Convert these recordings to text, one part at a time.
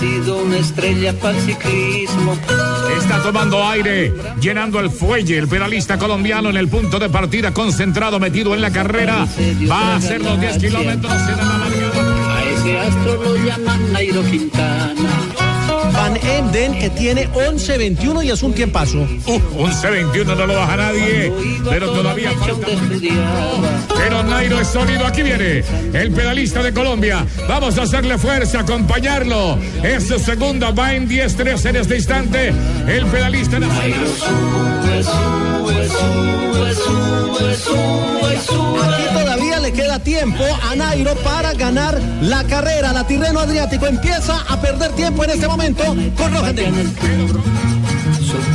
Ha nacido una estrella para el ciclismo. Está tomando aire, llenando el fuelle. El pedalista colombiano en el punto de partida, concentrado, metido en la carrera. Va a hacer los 10 kilómetros. La largada. A ese astro lo llaman Nairo Quintana. Van Emden que tiene 11-21 y es un tiempazo. Uh, un C21 no lo baja nadie, pero todavía falta. Pero Nairo es sólido, aquí viene el pedalista de Colombia. Vamos a hacerle fuerza, acompañarlo. Es su segunda, va en 10-3 en este instante. El pedalista nacional. Aquí todavía queda tiempo a Nairo para ganar la carrera. La Tirreno Adriático empieza a perder tiempo en este momento con Rojan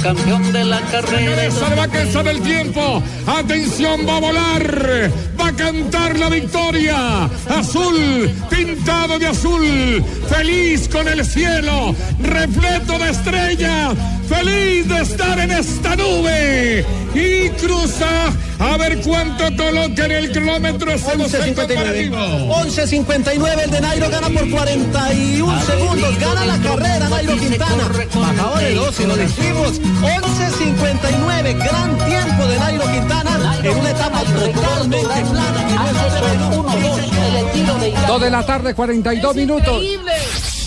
Subcampeón de la carrera. Salvaqueza del tiempo. Atención, va a volar. Va a cantar la victoria. Azul, pintado de azul. Feliz con el cielo. Repleto de estrellas. Feliz de estar en esta nube. Y cruza a ver cuánto coloca en el kilómetro. ese docente 11.59. comparativo. 11.59 el de Nairo gana por 41 segundos. Gana la carrera Nairo Quintana. Bajador de 12, lo decimos. 11.59, gran tiempo de Nairo Quintana en una etapa totalmente plana. que no es Dos de la tarde, 42 minutos. Increíble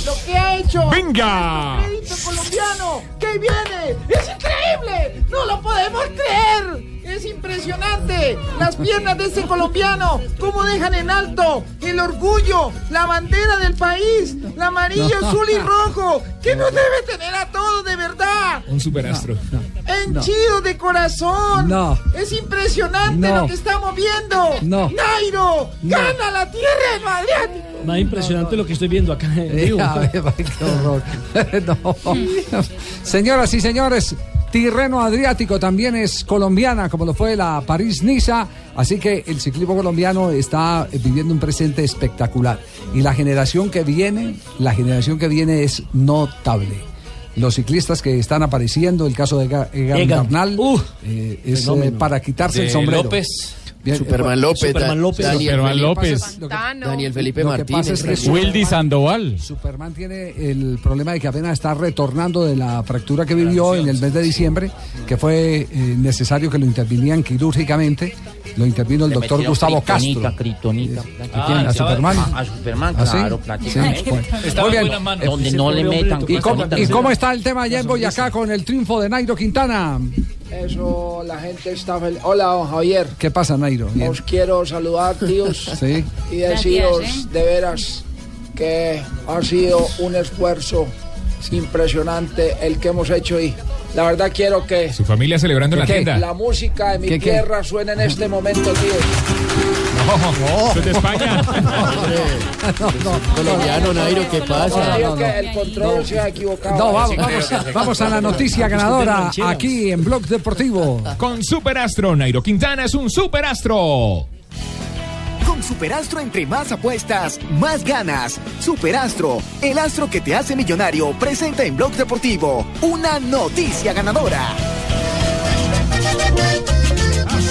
lo que ha hecho. Venga. El crédito colombiano que viene es increíble. No lo podemos creer. Es impresionante las piernas de ese colombiano, cómo dejan en alto el orgullo, la bandera del país, la amarillo, azul y rojo, que nos debe tener a todos de verdad. Un superastro. Henchido de corazón. No. Es impresionante No. lo que estamos viendo. No. Nairo gana la tierra en Adriático. Más impresionante lo que estoy viendo acá en Eh, vivo. a ver, qué horror. No. Señoras y señores, Tirreno Adriático también es colombiana, como lo fue la París-Niza. Así que el ciclismo colombiano está viviendo un presente espectacular. Y la generación que viene, la generación que viene es notable. Los ciclistas que están apareciendo, el caso de Ga- Egan Uh, eh, es eh, para quitarse el sombrero. López. Superman eh, López. Superman Da- López. Daniel, Superman Felipe, López. que- Daniel Felipe Martínez. es que Superman. Wildy Sandoval. Superman tiene el problema de que apenas está retornando de la fractura que vivió en el mes de diciembre, que fue eh, necesario que lo intervinieran quirúrgicamente. Lo intervino el doctor Gustavo Castro. Kryptonita. ¿A quién? ¿A Superman? A Superman, ¿Ah, sí? claro, Sí, prácticamente. bueno. Muy bien. Donde no le metan ¿Y cómo, y cómo está el tema allá en Boyacá con el triunfo de Nairo Quintana? Eso, la gente está feliz. Hola, don Javier. ¿Qué pasa, Nairo? Bien. Os quiero saludar, tíos, Sí. y deciros de veras que ha sido un esfuerzo impresionante el que hemos hecho y la verdad quiero que Su familia celebrando en la tienda. la música de mi ¿Qué, qué? tierra suene en este momento, tíos. No, soy de España. Colombiano, Nairo, ¿qué pasa? No, que no. el control se ha equivocado. No, vamos, vamos, vamos a la noticia ganadora aquí en Blog Deportivo. Con Superastro, Nairo Quintana es un superastro. Con Superastro entre más apuestas, más ganas. Superastro, el astro que te hace millonario, presenta en Blog Deportivo una noticia ganadora.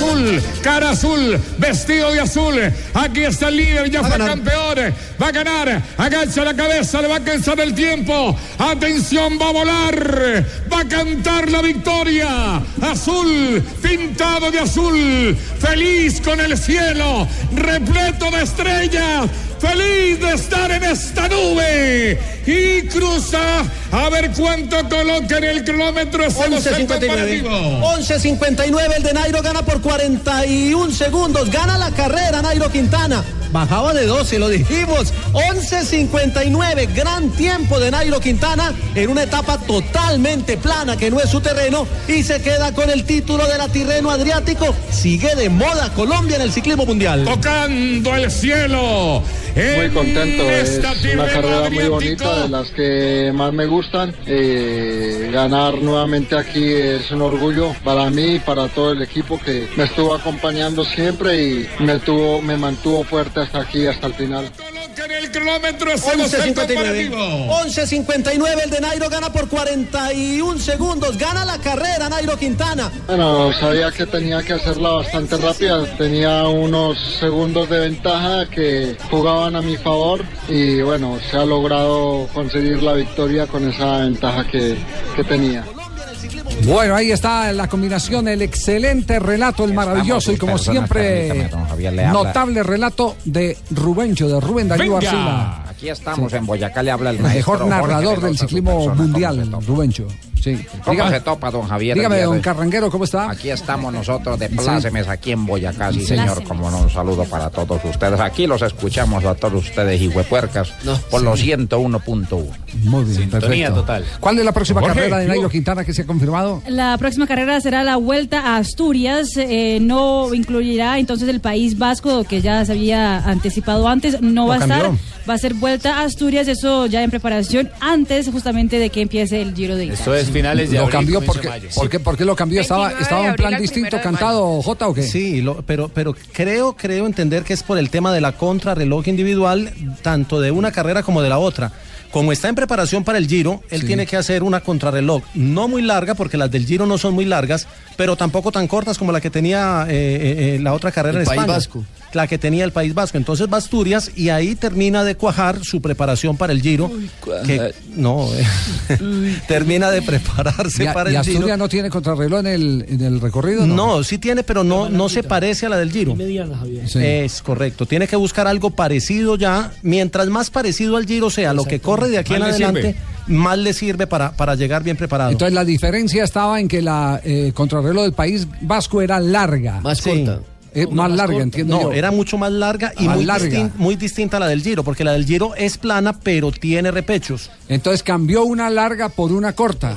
Azul, cara azul, vestido de azul. Aquí está el líder, ya fue campeón. Va a ganar, agacha la cabeza, le va a cansar el tiempo. Atención, va a volar. Va a cantar la victoria. Azul, pintado de azul. Feliz con el cielo, repleto de estrellas. Feliz de estar en esta nube. Y cruza a ver cuánto coloca en el kilómetro ese docente 11.59. comparativo. 11.59 el de Nairo gana por 41 segundos. Gana la carrera Nairo Quintana. bajaba de 12, lo dijimos. 11.59, gran tiempo de Nairo Quintana en una etapa totalmente plana que no es su terreno y se queda con el título de la Tirreno Adriático. Sigue de moda Colombia en el ciclismo mundial. Tocando el cielo. Muy contento, es una carrera muy bonita, de las que más me gustan. Eh, ganar nuevamente aquí es un orgullo para mí y para todo el equipo que me estuvo acompañando siempre y me, tuvo, me mantuvo fuerte hasta aquí, hasta el final. En el kilómetro hacemos el 11.59. comparativo. 11.59, el de Nairo gana por 41 segundos. Gana la carrera Nairo Quintana. Bueno, sabía que tenía que hacerla bastante rápida, tenía unos segundos de ventaja que jugaban a mi favor y bueno, se ha logrado conseguir la victoria con esa ventaja que, que tenía. Bueno, ahí está la combinación, el excelente relato, el maravilloso y como siempre, notable relato de Rubencho, de Rubén Darío Arcila. Aquí estamos en Boyacá, le habla el El mejor narrador del ciclismo persona, ¿cómo mundial? Rubencho. Sí. ¿Cómo Dígame- se topa, don Javier? Dígame, don? Carranguero, ¿cómo está? Aquí estamos nosotros de Sí. plácemes aquí en Boyacá, sí, Sí. señor, como no, un saludo para todos ustedes. Aquí los escuchamos a todos ustedes, hijuepuercas, por los 101.1. Muy bien, Sintonía perfecto. total. ¿Cuál es la próxima Jorge, carrera de ¿qué Nairo? Quintana que se ha confirmado? La próxima carrera será la Vuelta a Asturias. eh, no incluirá entonces el País Vasco, que ya se había anticipado antes. No Lo va a estar. Va a ser Vuelta a Asturias. Eso ya en preparación antes justamente de que empiece el Giro de Italia. Lo cambió porque, ¿por qué, por qué lo cambió? ¿Estaba, 29 estaba en plan distinto cantado, J o qué? Sí, lo- pero, pero creo, creo entender que es por el tema de la contrarreloj individual, tanto de una carrera como de la otra. Como está en preparación para el Giro, él Sí. tiene que hacer una contrarreloj, no muy larga, porque las del Giro no son muy largas, pero tampoco tan cortas como la que tenía eh, eh, eh, la otra carrera El en País España. Vasco. La que tenía el País Vasco. Entonces va Asturias y ahí termina de cuajar su preparación para el Giro. que, no, eh, termina de prepararse ¿Y, a- para y el Giro. Asturias no tiene contrarreloj en el, en el recorrido? No, sí tiene, pero no, no se parece a la del Giro. Mediana, Javier. Sí. Es correcto. Tiene que buscar algo parecido ya. Mientras más parecido al Giro sea lo que corre de aquí en adelante, sirve. más le sirve para, para llegar bien preparado. Entonces la diferencia estaba en que la eh, contrarreloj del País Vasco era larga. Más corta. Eh, más larga, entiendo No, yo. era mucho más larga y Más muy, larga. distin- muy distinta a la del Giro, porque la del Giro es plana, pero tiene repechos. Entonces cambió una larga por una corta.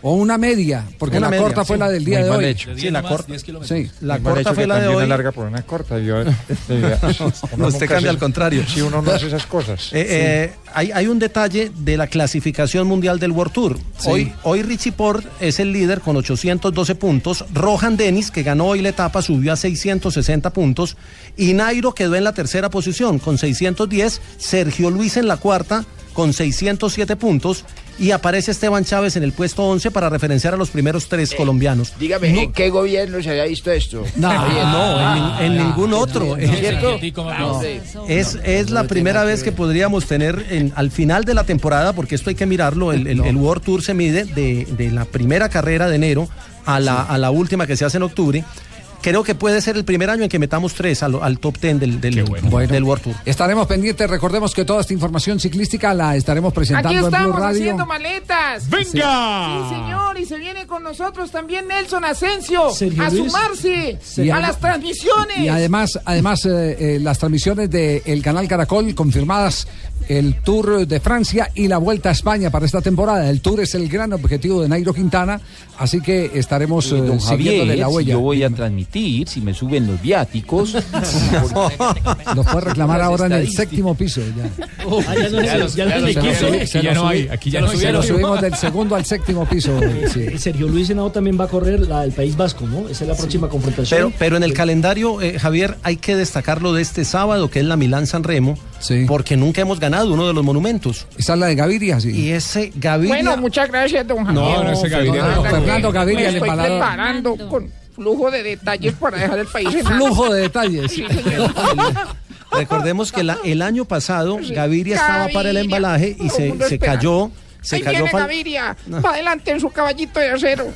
O una media, porque Una la media, corta fue la del día Muy de hoy. hecho. Sí, la corta. Sí. La Muy corta fue la de hoy. una larga por una corta. Yo, este, uno Usted cambia al contrario. Sí, uno no hace esas cosas. Eh, eh, hay, hay un detalle de la clasificación mundial del World Tour. Sí. Hoy, hoy Richie Port es el líder con 812 puntos. Rohan Dennis, que ganó hoy la etapa, subió a 660 puntos. Y Nairo quedó en la tercera posición con 610. Sergio Luis en la cuarta con 607 puntos. Y aparece Esteban Chávez en el puesto 11 para referenciar a los primeros tres colombianos. Dígame, No- ¿en qué gobierno se había visto esto? no, no, en, en ningún otro. ¿Es cierto? No. Es, es la primera vez que podríamos tener en- al final de la temporada, porque esto hay que mirarlo, el, el- el World Tour se mide de, de la primera carrera de enero a la, a la última que se hace en octubre. Creo que puede ser el primer año en que metamos tres al, al top ten del, del, del World Tour. Estaremos pendientes, recordemos que toda esta información ciclística la estaremos presentando Aquí en Blue estamos Radio. haciendo maletas. ¡Venga! Sí, señor, y se viene con nosotros también Nelson Asensio a sumarse a las transmisiones. Y además, además eh, eh, las transmisiones del canal Caracol confirmadas el Tour de Francia y la Vuelta a España para esta temporada. El Tour es el gran objetivo de Nairo Quintana, así que estaremos Eh, eh, don siguiéndole Javier, la si huella. yo voy a transmitir, si me suben los viáticos. Los puede reclamar Las ahora en el séptimo piso. Ya. Ah, no aquí ya lo no hay, subi- aquí ya se no lo Se lo subieron. subimos del segundo al séptimo piso. sí. Sergio Luis Henao también va a correr la del País Vasco, ¿no? Esa es la próxima confrontación. Pero, pero en el calendario, eh, Javier, hay que destacarlo de este sábado, que es la Milán San Porque nunca hemos ganado uno de los monumentos. Esa es la de Gaviria, sí. Y ese Gaviria. Bueno, muchas gracias, don Javier. No, no, ese Gaviria Fernando, no. Fernando Gaviria, el estoy preparando con flujo de detalles para dejar el país en. Flujo de detalles. Sí. Recordemos que la- el año pasado Gaviria estaba para el Gaviria. embalaje y se, se cayó. Se Ahí cayó viene Gaviria, va adelante en su caballito de acero.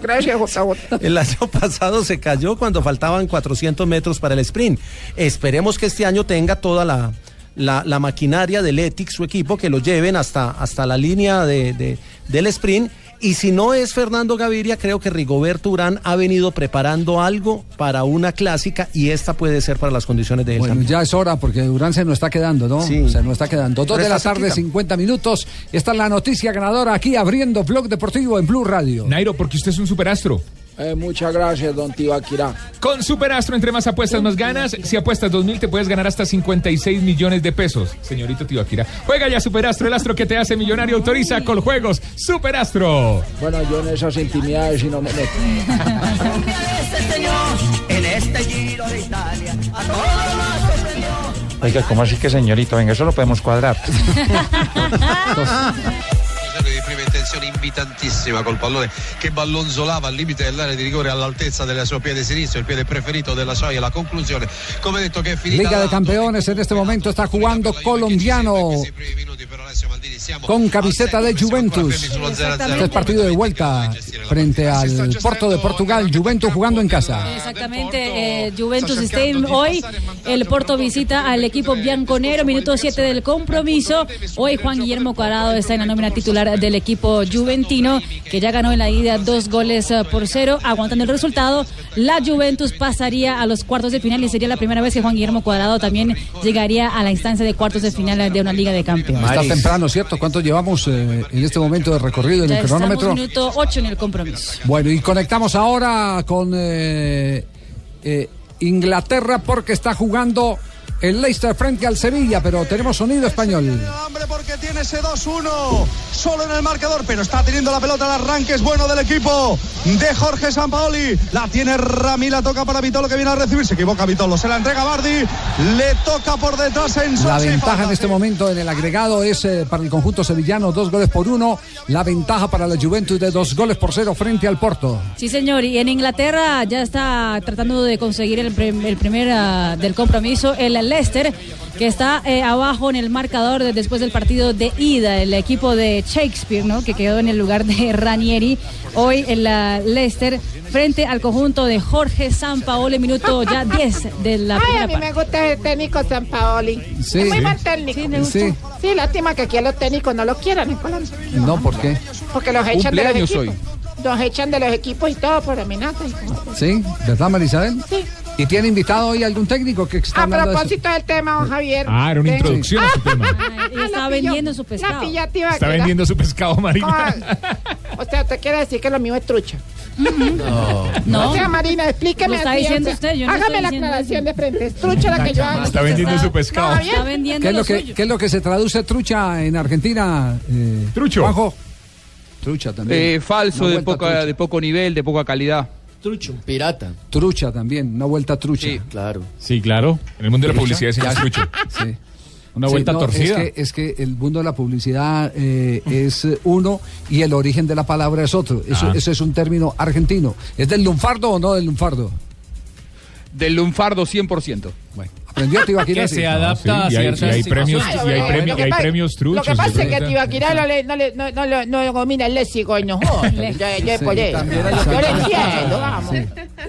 Gracias, JJ. El año pasado se cayó cuando faltaban 400 metros para el sprint. Esperemos que este año tenga toda la, la, la maquinaria del ETIC, su equipo, que lo lleven hasta, hasta la línea de, de- del sprint Y si no es Fernando Gaviria, creo que Rigoberto Urán ha venido preparando algo para una clásica y esta puede ser para las condiciones de él Bueno, también. ya es hora porque Durán se nos está quedando, ¿no? Sí. Se nos está quedando. Dos de la tarde, cerquita. 50 minutos. Esta es la noticia ganadora aquí abriendo Blog Deportivo en Blue Radio. Nairo, porque usted es un superastro. Eh, muchas gracias, don Tibaquirá. Con Superastro, entre más apuestas, más ganas. Si apuestas 2000, te puedes ganar hasta 56 millones de pesos. Señorito Tibaquira. Juega ya Superastro, el astro que te hace millonario. Autoriza con juegos. Superastro. Bueno, yo en esas intimidades si no me meto. En este giro de Italia, a todos los sorprendió. Oiga, ¿cómo así que señorito? Venga, eso lo podemos cuadrar. di prima intenzione invitantissima col pallone che ballonzolava al limite dell'area di rigore all'altezza del suo piede sinistro, il piede preferito della Soia. La conclusione, come detto, che è finita. Liga de Campeones en este momento está jugando colombiano con camiseta de Juventus. Este es partido de vuelta frente al Porto de Portugal. Juventus jugando en casa. Exactamente, eh, Juventus Stadium. Hoy el Porto visita al equipo bianconero, minuto 7 del compromiso. Hoy Juan Guillermo Cuadrado está en la nómina titular del equipo juventino, que ya ganó en la ida dos goles eh, por cero. Aguantando el resultado, la Juventus pasaría a los cuartos de final y sería la primera vez que Juan Guillermo Cuadrado también llegaría a la instancia de cuartos de final de una Liga de Campeones. Está temprano, ¿cierto? ¿Cuánto llevamos eh, en este momento de recorrido en Ya el cronómetro? minuto 8 en el compromiso. Bueno, y conectamos ahora con eh, eh, Inglaterra porque está jugando el Leicester frente al Sevilla, pero tenemos sonido español. hambre porque tiene ese 2-1 solo en el marcador, pero está teniendo la pelota. El arranque es bueno del equipo de Jorge Sampaoli. La tiene Rami, la toca para Vitolo que viene a recibir. Se equivoca Vitolo, se la entrega Bardi. Le toca por detrás en La ventaja en este momento en el agregado es eh, para el conjunto sevillano dos goles por uno. La ventaja para la Juventus de dos goles por cero frente al Porto. Sí, señor. Y en Inglaterra ya está tratando de conseguir el, prim- el primer ah, del compromiso el Leicester, que está eh, abajo en el marcador de- después del partido de ida. El equipo de Shakespeare, ¿no? Que quedó en el lugar de Ranieri. Hoy el ah, Leicester frente al conjunto de Jorge Sampaoli, minuto ya 10 de la Ay, primera a mí parte. me gusta el técnico San Paoli. Sí. es muy Sí. buen técnico. Sí, me. Sí. Sí, lástima que aquí a los técnicos no los quieran en Colombia. No, ¿por qué? Porque los echan de los equipos. Los echan de los equipos y todo por amenaza. ¿Sí? ¿Verdad, Marisabel? Sí. ¿Y tiene invitado hoy algún técnico que está A hablando de eso? propósito del tema, don Javier. Ah, era una introducción a su tema. Y estaba vendiendo su pescado. La pillativa. Está vendiendo su pescado, Marina. O sea, usted quiere decir que lo mío es trucha. No. O sea, Marina, explíqueme. Lo está así, diciendo o sea, usted, yo no Hágame la aclaración de frente. Es trucha la que yo hago. Está vendiendo su pescado. No. Está vendiendo ¿Qué es, lo lo que, suyo. qué es lo que se traduce trucha en Argentina? eh, Trucho. Juanjo? Trucha también. Eh, falso, de, poca, trucha. de poco nivel, de poca calidad. Trucho. Pirata. Trucha también, una vuelta trucha. Sí, claro. Sí, claro. En el mundo de la publicidad es Ya. trucho. Sí. Una Sí, vuelta no, torcida. Es que, es que el mundo de la publicidad eh, es uno y el origen de la palabra es otro. Eso, Ah. eso es un término argentino. ¿Es del lunfardo o no del lunfardo? Del lunfardo 100%. Bueno, aprendió Tibaquirá. Que se adapta a Sí, y hay- ciertas y hay premios- y hay premios- lo hay pasa- premios Lo truchos, que pasa es que. Tibaquirá no, le, no, le, no, no, lo- no domina el léxico y no. Yo, yo Sí, por eso. Yo le entiendo, vamos.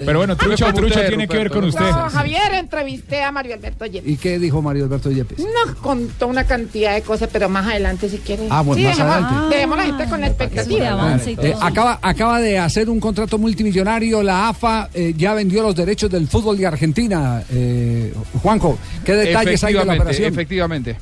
Pero bueno, trucho, como trucho tiene que ver con usted. No, Javier, entrevisté a Mario Alberto Yepes. ¿Y qué dijo Mario Alberto Yepes? Nos contó una cantidad de cosas, pero más adelante si quiere. Ah, bueno, sí, más adelante. dejemos a la gente con la expectativa. Eh, acaba, acaba de hacer un contrato multimillonario. La AFA eh, ya vendió los derechos del fútbol de Argentina. Eh, Juanjo, ¿qué detalles hay de la operación? efectivamente.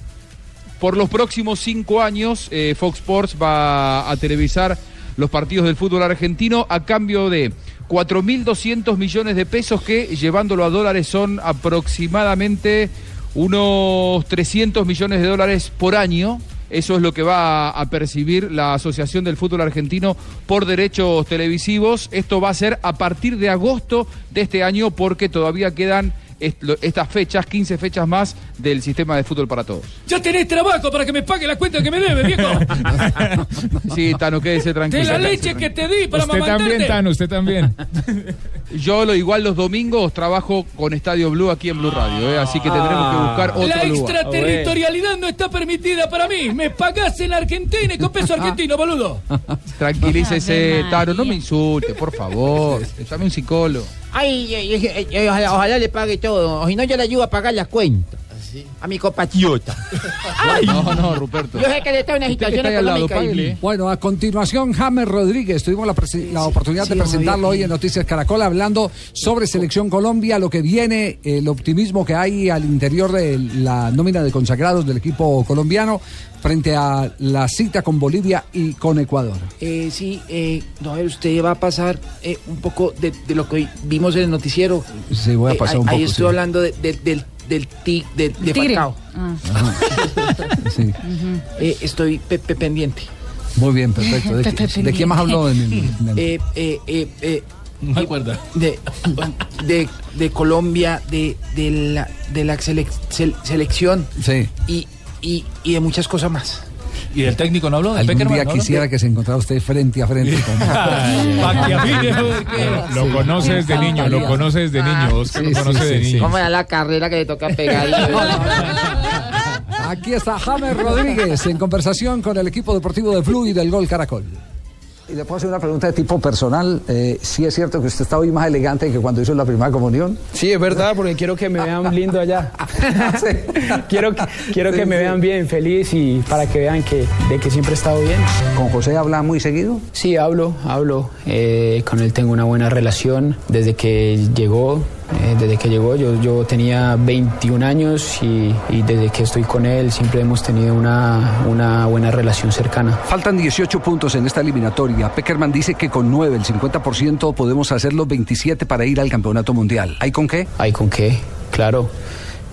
Por los próximos cinco años, eh, Fox Sports va a televisar los partidos del fútbol argentino a cambio de 4.200 millones de pesos que, llevándolo a dólares, son aproximadamente unos 300 millones de dólares por año. Eso es lo que va a percibir la Asociación del Fútbol Argentino por derechos televisivos. Esto va a ser a partir de agosto de este año porque todavía quedan est- estas fechas, 15 fechas más del sistema de fútbol para todos. Ya tenés trabajo para que me pague la cuenta que me debe, viejo. Sí, Tano, quédese De tranquilo. la leche que te di para Usted mamantarte. también, Tano, usted también. Yo lo igual los domingos trabajo con Estadio Blue aquí en Blue Radio, ¿eh? así que tendremos que buscar otro La lugar. extraterritorialidad no está permitida para mí. Me pagás en Argentina y con peso argentino, boludo. Tranquilícese, Ave Tano, no me insulte, por favor. Llame un psicólogo. Ay, ojalá, ojalá le pague todo. O si no, yo le ayudo a pagar las cuentas. A mi compatriota. Ay. No, no, Ruperto. Yo sé que esta es una situación económica. y- Bueno, a continuación, James Rodríguez. Tuvimos la, oportunidad de presentarlo hoy en Noticias Caracol, hablando sobre Selección Colombia, lo que viene, el optimismo que hay al interior de la nómina de consagrados del equipo colombiano frente a la cita con Bolivia y con Ecuador. Eh, sí, eh, no, a ver, usted va a pasar eh, un poco de, de lo que vimos en el noticiero. Sí, voy a Eh, pasar ahí, un ahí poco. estoy sí. hablando de- de- del, del, ti- de, de Tigre. Falcao. Ah. Sí. Eh, estoy pe- pe- pendiente. Muy bien, perfecto. ¿De, qué- de quién más habló en el- en el- Eh, eh, eh, eh, No me acuerdo. de, de, de Colombia, de, de la, de la selec- sel- selección Sí. y, y, y de muchas cosas más. ¿Y del técnico no habló? ¿De Algún Peckerman día quisiera que se encontrara usted frente a frente con Lo conoce desde niño, lo conoce desde niño. Oscar lo conoce de niño. ¿Cómo era la carrera que le toca pegar? Aquí está James Rodríguez en conversación con el equipo deportivo de Blue y del Gol Caracol. Y le puedo hacer una pregunta de tipo personal. Eh, ¿Sí es cierto que usted está hoy más elegante que cuando hizo la primera comunión? Sí, es verdad, porque quiero que me vean lindo allá. quiero que, quiero que me vean bien, feliz y para que vean que, de que siempre he estado bien. ¿Con José habla muy seguido? Sí, hablo, hablo. Eh, con él tengo una buena relación desde que llegó. Eh, desde que llegó, yo, yo tenía 21 años y, y desde que estoy con él siempre hemos tenido una, una buena relación cercana. Faltan 18 puntos en esta eliminatoria. Peckerman dice que con 9, el 50%, podemos hacer los 27 para ir al campeonato mundial. ¿Hay con qué? Hay con qué, claro.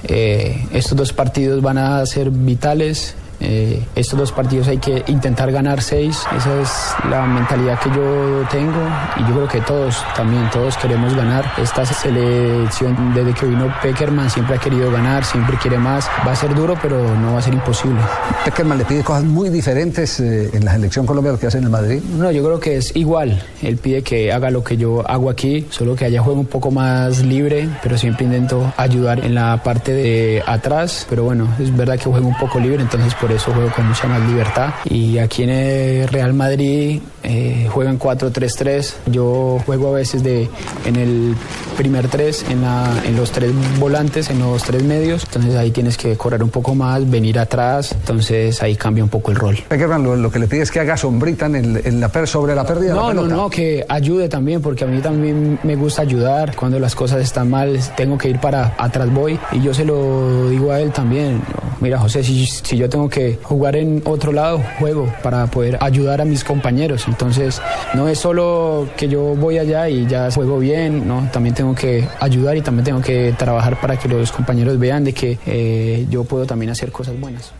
Eh, estos dos partidos van a ser vitales. Eh, estos dos partidos hay que intentar ganar seis. Esa es la mentalidad que yo tengo y yo creo que todos, también todos queremos ganar. Esta selección desde que vino Peckerman siempre ha querido ganar, siempre quiere más. Va a ser duro, pero no va a ser imposible. Peckerman le pide cosas muy diferentes eh, en la selección Colombia lo que hace en el Madrid. No, yo creo que es igual. Él pide que haga lo que yo hago aquí, solo que haya juego un poco más libre, pero siempre intento ayudar en la parte de atrás. Pero bueno, es verdad que juego un poco libre, entonces por eso juego con mucha más libertad. Y aquí en el Real Madrid eh, juegan 4-3-3. Yo juego a veces de en el primer tres, en, la- en los tres volantes, en los tres medios. Entonces ahí tienes que correr un poco más, venir atrás. Entonces ahí cambia un poco el rol. Lo, lo que le pide es que haga sombrita en el- en la per- sobre la pérdida de la No, no, no, que ayude también, porque a mí también me gusta ayudar. Cuando las cosas están mal, tengo que ir para atrás voy. Y yo se lo digo a él también. Mira, José, si, si yo tengo que jugar en otro lado, juego para poder ayudar a mis compañeros. Entonces, no es solo que yo voy allá y ya juego bien, no, también tengo que ayudar y también tengo que trabajar para que los compañeros vean de que eh, yo puedo también hacer cosas buenas.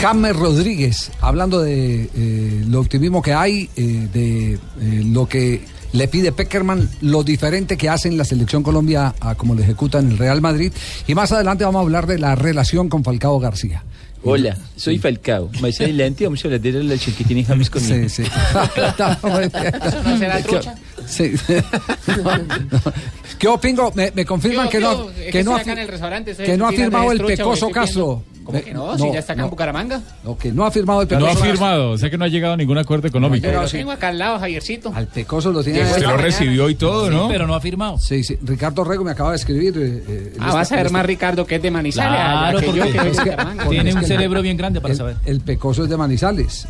James Rodríguez, hablando de eh, lo optimismo que hay, eh, de lo que le pide Peckerman, lo diferente que hace en la selección Colombia a como lo ejecuta en el Real Madrid. Y más adelante vamos a hablar de la relación con Falcao García. Hola, soy Falcao. Más adelante vamos a hablar de la relación que tiene James conmigo. Sí, sí. ¿Eso no será trucha? Sí. ¿Qué opingo? Me, me confirman que no, que no, ha el que no firmado el Pecoso viendo- Castro. ¿Cómo que no? Si ya está acá en Bucaramanga. No, que no ha firmado el No Pecoso ha Castro. firmado, o sea que no ha llegado a ningún acuerdo económico. Pero lo tengo acá al lado, Javiercito. Al Pecoso lo tiene. Usted lo recibió y todo, ¿no? Pero no ha firmado. Sí, sí. Ricardo Rego me acaba de escribir. eh, eh, Ah, vas a ver más Ricardo que es de Manizales. Claro, allá que yo porque es de que- Bucaramanga. porque Tiene un cerebro bien grande para el, saber. El Pecoso es de Manizales.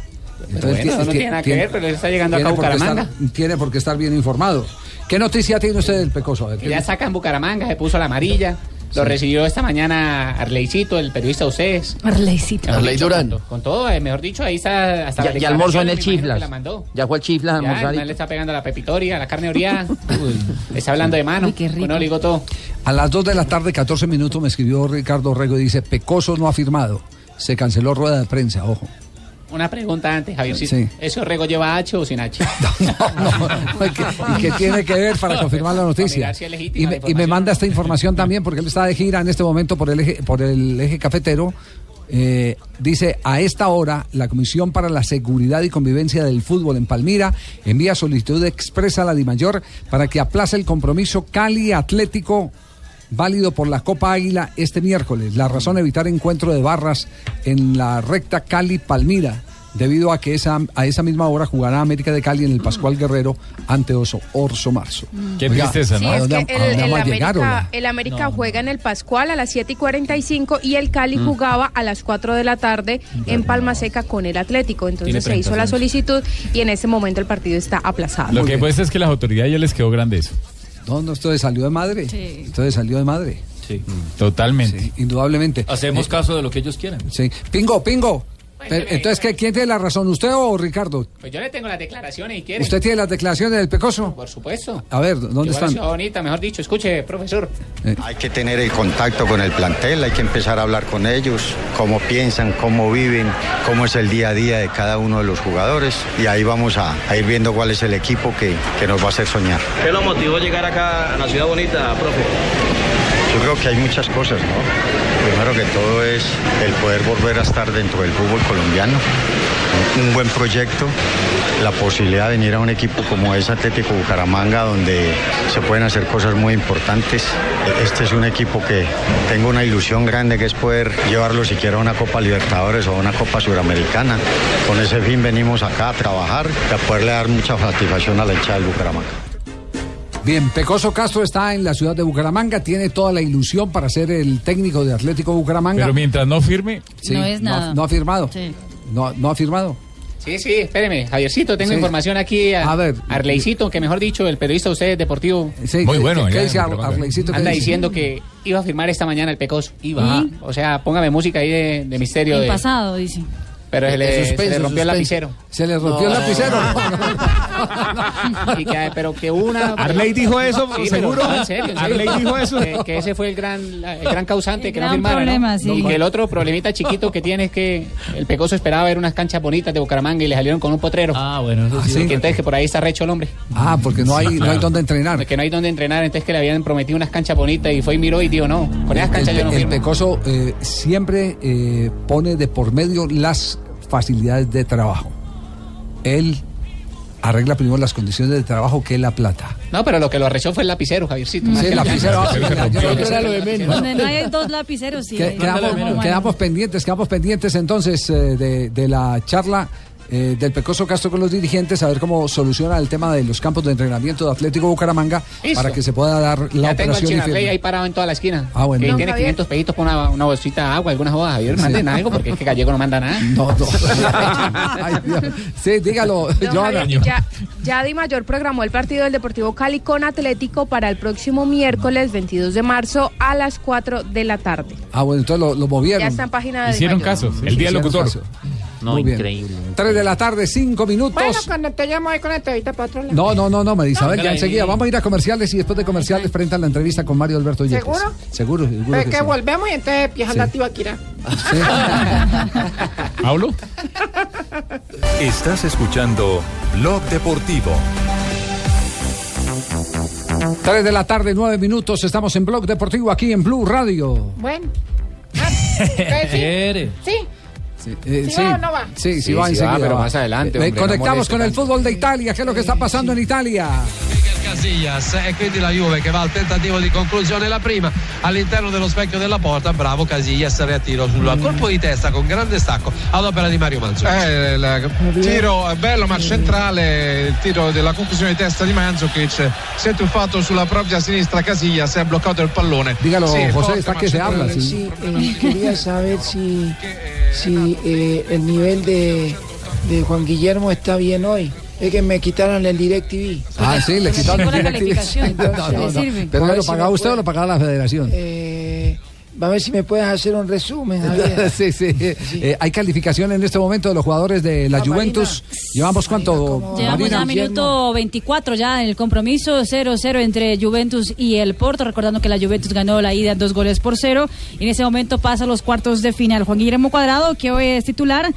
bueno, eso no tiene nada que ver, pero él está llegando acá a Bucaramanga. estar- tiene por qué estar bien informado. ¿Qué noticia tiene usted del Pecoso? A ver, Que ¿qué- ya saca en Bucaramanga, se puso la amarilla. Lo recibió esta mañana Arleicito, el periodista de ustedes. Arleicito. Arley Durán. Con, con todo, eh, mejor dicho, ahí está hasta Ya, la ya almorzó en el Chiflas. la mandó. Ya fue el Chiflas Ya, almorzar. le está pegando la pepitoria, la carne. Le está hablando de mano. Bueno, le digo todo. A las 2 de la tarde, 14 minutos, me escribió Ricardo Rego y dice: Pecoso no ha firmado. Se canceló rueda de prensa, ojo. Una pregunta antes, Javier. Sí. ¿Eso Rego lleva H o sin H? ¿Y qué tiene que ver para confirmar la noticia? si Y la me, y me información. manda esta información también porque él está de gira en este momento por el eje, por el eje cafetero. Eh, dice, a esta hora, la Comisión para la Seguridad y Convivencia del Fútbol en Palmira envía solicitud expresa a la DIMAYOR para que aplace el compromiso Cali Atlético válido por la Copa Águila este miércoles. La razón evitar encuentro de barras en la recta Cali-Palmira debido a que esa, a esa misma hora jugará América de Cali en el Pascual Guerrero ante Oso, Orso Marzo. Qué Oiga, tristeza, ¿no? ¿a Sí, es dónde- que a el, el América, el América juega en el Pascual a las 7 y 45 y el Cali Mm. jugaba a las 4 de la tarde en Palma Seca con el Atlético. Entonces se hizo la solicitud y en ese momento el partido está aplazado. Lo que pasa es que las autoridades ya les quedó grande eso. No, no, esto de salió de madre. Esto de salió de madre. Sí. Totalmente. indudablemente. Hacemos Eh, caso de lo que ellos quieran. Sí. Pingo, pingo. Pero, entonces, ¿qué- ¿quién tiene la razón? ¿Usted o Ricardo? Pues yo le tengo las declaraciones y quiere. ¿Usted tiene las declaraciones del Pecoso? Por supuesto. A ver, ¿dónde están? ciudad bonita, mejor dicho. Escuche, profesor. Hay que tener el contacto con el plantel, hay que empezar a hablar con ellos, cómo piensan, cómo viven, cómo es el día a día de cada uno de los jugadores y ahí vamos a, a ir viendo cuál es el equipo que, que nos va a hacer soñar. ¿Qué lo motivó llegar acá a la ciudad bonita, profe? Yo creo que hay muchas cosas, ¿no? Primero que todo es el poder volver a estar dentro del fútbol colombiano, un buen proyecto, la posibilidad de venir a un equipo como es Atlético Bucaramanga, donde se pueden hacer cosas muy importantes. Este es un equipo que tengo una ilusión grande que es poder llevarlo siquiera a una Copa Libertadores o a una Copa Suramericana. Con ese fin venimos acá a trabajar y a poderle dar mucha satisfacción a la hinchada del Bucaramanga. Bien, Pecoso Castro está en la ciudad de Bucaramanga, tiene toda la ilusión para ser el técnico de Atlético Bucaramanga. Pero mientras no firme. Sí, No es nada. No, ha firmado. No, no ha firmado. Sí, sí, espéreme. Javiercito, tengo Sí. información aquí. A, A ver. Arleicito, que mejor dicho, el periodista de ustedes deportivo. Sí, Muy ¿qué- bueno, qué- dice. Arleicito, Anda dice? diciendo que iba a firmar esta mañana el Pecoso. Iba. ¿Y? O sea, póngame música ahí de, de misterio. De- pasado, dice. Pero se le, De suspenso, se le rompió el suspenso. lapicero. Se le rompió el lapicero. Y que- pero que una. Arley dijo eso, ¿seguro? no, en serio, en serio. Arley dijo eso. Que, que ese fue el gran, el gran causante El que no firmara. ¿no? problema, sí. Y que el otro problemita chiquito que tiene es que el Pecoso esperaba ver unas canchas bonitas de Bucaramanga y le salieron con un potrero. Ah, bueno, eso sí. Que entonces que por ahí está recho el hombre. Ah, porque no hay, no hay donde entrenar. Que no hay donde entrenar, entonces que le habían prometido unas canchas bonitas y fue y miró y dijo, no, con esas canchas el, yo no el firmo. Pecoso eh, siempre eh, pone de por medio las facilidades de trabajo. Él arregla primero las condiciones de trabajo que la plata. No, pero lo que lo arrechó fue el lapicero, Javiercito. Sí, el lapicero, yo- yo- Eso era lo de menos. Donde no hay dos lapiceros, sí. Quedamos, quedamos pendientes, quedamos pendientes entonces eh, de, de la charla eh, del Pecoso Castro con los dirigentes, a ver cómo soluciona el tema de los campos de entrenamiento de Atlético Bucaramanga Listo. para que se pueda dar la ya tengo el operación y chinafley firme. ahí parado en toda la esquina. Ah, bueno. Que No, tiene Javier. 500 peditos por una, una bolsita de agua, algunas jodas. Javier, manden algo porque es que Gallego no manda nada. No, no. Ay, Dios. Sí, dígalo, Joana. Ya, ya Di Mayor programó el partido del Deportivo Cali con Atlético para el próximo miércoles 22 de marzo a las 4 de la tarde. Ah, bueno, entonces lo, lo movieron. Ya está en página de Di Hicieron Mayor. caso. El día Hicieron locutor. caso. Muy bien. Tres de la tarde, cinco minutos. Bueno, cuando te llamo ahí con la entrevista para otro lado. No, no, no, no, Marisabel, No. ya enseguida. Vamos a ir a comerciales y después de comerciales presentan la entrevista con Mario Alberto Yepes. ¿Seguro? Seguro, seguro Pues que que sí. volvemos y entonces empieza Sí. la tibaquira. ¿Hablo? Estás escuchando Blog Deportivo. Tres de la tarde, nueve minutos. Estamos en Blog Deportivo aquí en Blue Radio. Bueno. Ah, ¿ustedes sí? Sí. Eh, ¿Sí va o no va? Sí, sí, Sí, va enseguida. va, pero más adelante, hombre, no conectamos moleste con el fútbol de Italia. ¿Qué es lo que está pasando en Italia? Casillas e quindi la Juve che va al tentativo di conclusione la prima all'interno dello specchio della porta bravo Casillas reattiro sul colpo di testa con grande stacco ad opera di Mario Manzoni Eh, il tiro è bello ma centrale, il tiro della conclusione di testa di Mandzukic si è tuffato sulla propria sinistra Casillas e ha bloccato il pallone. Dígalo, Sì, José, está que se habla. Sí. Sí, eh, quería saber si, si eh, el nivel de, de Juan Guillermo está bien hoy. Es que me quitaron el DirecTV. Ah, sí, le quitaron el DirecTV. No, no. ¿Pero lo pagaba usted o lo pagaba la federación? Eh, va a ver si me puedes hacer un resumen, sí, sí. Eh, hay calificación en este momento de los jugadores de la Juventus. ¿Llevamos cuánto? Llevamos Marina? ya minuto 24 ya en el compromiso 0-0 entre Juventus y el Porto, recordando que la Juventus ganó la ida dos goles por cero y en ese momento pasa a los cuartos de final. Juan Guillermo Cuadrado, que hoy es titular,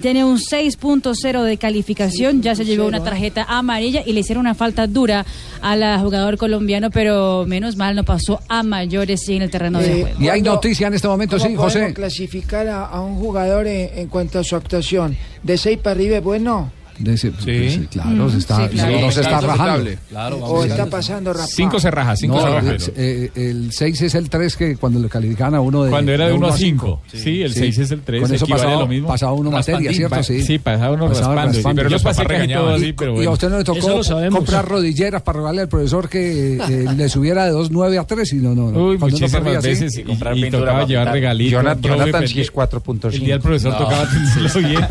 tiene un 6.0 de calificación, ya se llevó una tarjeta amarilla y le hicieron una falta dura al jugador colombiano, pero menos mal no pasó a mayores en el terreno de Eh, juego. Y hay ¿cuándo- noticia en este momento, ¿Cómo sí, José. clasificar a, a un jugador en, en cuanto a su actuación? ¿De 6 para arriba es bueno? De ese- pues, claro, se está, Sí, claro. no, no se está rajando. Claro, o está pasando rapaz. Cinco se raja, cinco No, se raja. el, eh, el 6 es el 3 que cuando le calificaban a uno de Cuando era de uno uno a cinco. Sí, el seis es el tres, Con eso pasaba, lo mismo. pasaba uno materia, ¿cierto? Sí, sí, pasaba uno raspando, sí, pero los Yo papás pasé casi regañaban. todo así, pero Y a usted no le tocó comprar rodilleras para rogarle al profesor que eh, le subiera de 2.9 a 3 y no, no, no. Uy, Cuando uno muchísimas veces y, y tocaba llevar regalitos. Jonathan- Profe, Jonathan el sí es día- 4.5. El día profesor tocaba bien.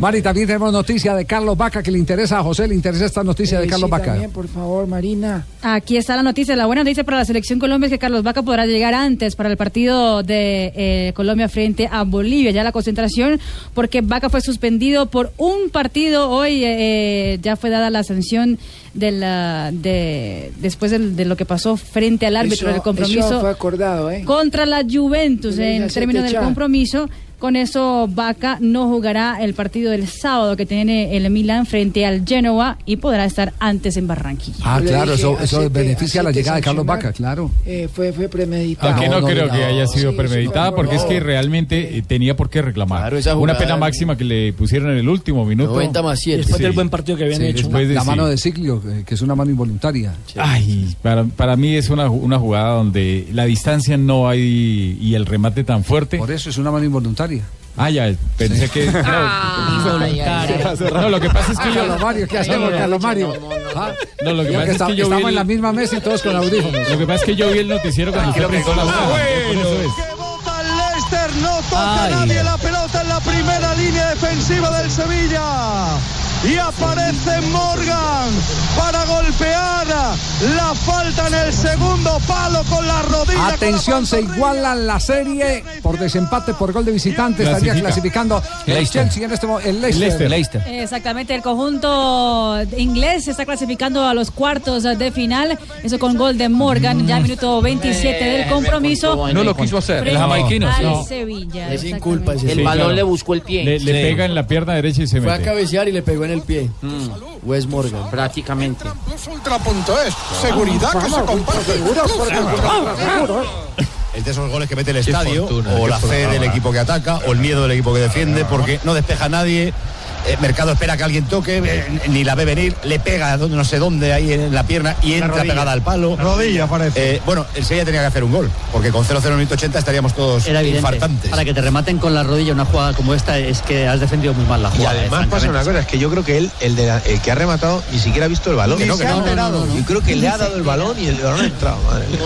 Mari, también tenemos noticia de Carlos Vaca que le interesa a José, le interesa esta noticia de Eh, Carlos sí, Vaca. también, por favor, Marina. Aquí está la noticia. La buena noticia para la selección Colombia es que Carlos Vaca podrá llegar antes para el partido de eh, Colombia frente a Bolivia. Ya la concentración, porque Vaca fue suspendido por un partido. Hoy eh, ya fue dada la sanción de la, de, después del- de, lo que pasó frente al árbitro Eso- del compromiso eso fue acordado, ¿eh? contra la Juventus en términos del compromiso. Con eso, Vaca no jugará el partido del sábado que tiene el Milan frente al Genoa y podrá estar antes en Barranquilla. Ah, Yo claro, dije, eso, beneficia la llegada de Carlos. Vaca, claro. Eh, fue, fue premeditado. Aunque no, creo que haya sido Sí, premeditada, sí, porque es que realmente eh, tenía por qué reclamar. esa Una pena máxima que le pusieron en el último minuto. 90 más siete. Después del buen partido que habían Sí, hecho. De- la sí. mano de Ciclio, eh, que es una mano involuntaria. Ay, para, para mí es una, una jugada donde la distancia no hay y el remate tan fuerte. Por eso es una mano involuntaria. Ah, ya, pensé que. No, no, lo que pasa es que yo. Carlos Mario, ¿qué hacemos, Carlos Mario? Ah, No, lo que ya pasa es está- que yo vi estamos en el- la misma mesa y todos con audífonos. Lo que pasa es que yo vi el noticiero cuando usted presentó la jugada. Por eso es. Leicester no toca a nadie la pelota en la primera línea defensiva del Sevilla. Y aparece Morgan para golpear la falta en el segundo palo con la rodilla. Atención, se iguala la serie por desempate por gol de visitante. Estaría Clasifica. clasificando el Leicester. Chelsea en este momento. El Leicester. Leicester. Exactamente, el conjunto inglés se está clasificando a los cuartos de final, eso con gol de Morgan, ya minuto 27 del compromiso. No lo quiso hacer. El jamaiquino. No. Sevilla. Es Sí, señor. claro. buscó el pie. Le, le Sí. pega en la pierna derecha y se Fue a mete. cabecear y le pegó en el pie. Wes Morgan. Prácticamente. Ultra.es. Seguridad que se comparte. Es de esos goles que mete el estadio, o la fe del equipo que ataca, o el miedo del equipo que defiende, porque no despeja a nadie. Eh, Mercado espera que alguien toque, eh, ni la ve venir, le pega donde- no sé dónde ahí en la pierna y entra rodilla. pegada al palo. Rodilla, parece. Eh, bueno, el Sevilla tenía que hacer un gol, porque con 0-0 en el minuto 80 estaríamos todos Era evidente. infartantes. Para que te rematen con la rodilla una jugada como esta es que has defendido muy mal la Y jugada. además eh, pasa una cosa, es que yo creo que él, el, de la- el que ha rematado, ni siquiera ha visto el balón. Que no, no. Yo creo que le ha dado el balón y el balón ha entrado. madre mía.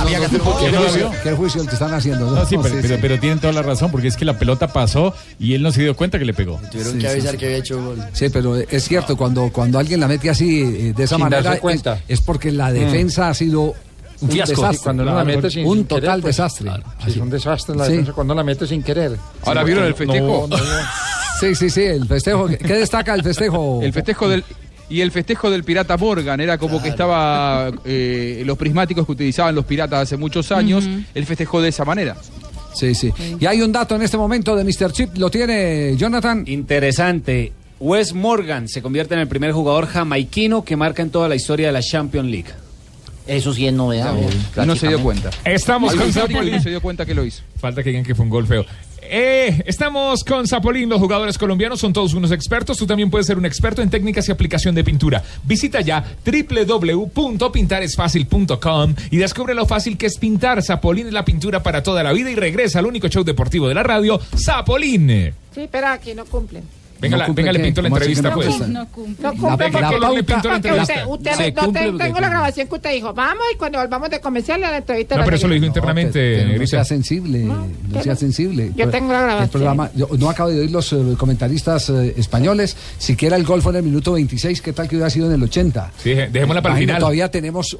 había que hacer un ¿Qué juicio, qué juicio el que están haciendo? No, sí, pero, Sí, pero- sí. pero tienen toda la razón, porque es que la pelota pasó y él no se dio cuenta que le pegó. Sí, que avisar había hecho gol. Sí, pero es cierto, cuando, cuando alguien la mete así, eh, de esa Sin manera, es, cuenta. es porque la defensa ha sido un, fiasco. desastre. Cuando no la mete sin- un sin total querer, pues, desastre. Sí, es un desastre la Sí. defensa cuando la mete sin querer. Ahora, ¿vieron el festejo? No, no, no. Sí, sí, sí, el festejo. ¿Qué destaca el festejo? El festejo del. Y el festejo del pirata Morgan era como que estaba eh, los prismáticos que utilizaban los piratas hace muchos años. Él festejó de esa manera. Sí, sí. Y hay un dato en este momento de Mr. Chip, lo tiene Jonathan. Interesante. Wes Morgan se convierte en el primer jugador jamaiquino que marca en toda la historia de la Champions League. Eso sí es novedad. Y no se dio cuenta. Estamos con no se dio cuenta que lo hizo. Falta que digan que fue un gol feo. Eh, estamos con Zapolín, los jugadores colombianos son todos unos expertos. Tú también puedes ser un experto en técnicas y aplicación de pintura. Visita ya www.pintaresfacil.com y descubre lo fácil que es pintar. Zapolín es la pintura para toda la vida y regresa al único show deportivo de la radio, Zapolín. Sí, pero aquí no cumplen. Venga, No la- venga, le pinto la ¿Cómo así que entrevista, no pues. cumple? No cumple. No La, cumple la porque, pauta, le pinto la entrevista. usted, usted Se le- no cumple te- tengo la grabación que usted dijo. Vamos y cuando volvamos de comercial la entrevista. No, la pero eso lo dijo internamente, no sea sensible, no, sea no. sensible. Yo tengo la El grabación. programa, yo no acabo de oír los eh, comentaristas eh, españoles, siquiera el gol fue en el minuto 26, ¿qué tal que hubiera sido en el 80? Sí, dejémosla para el final. Todavía tenemos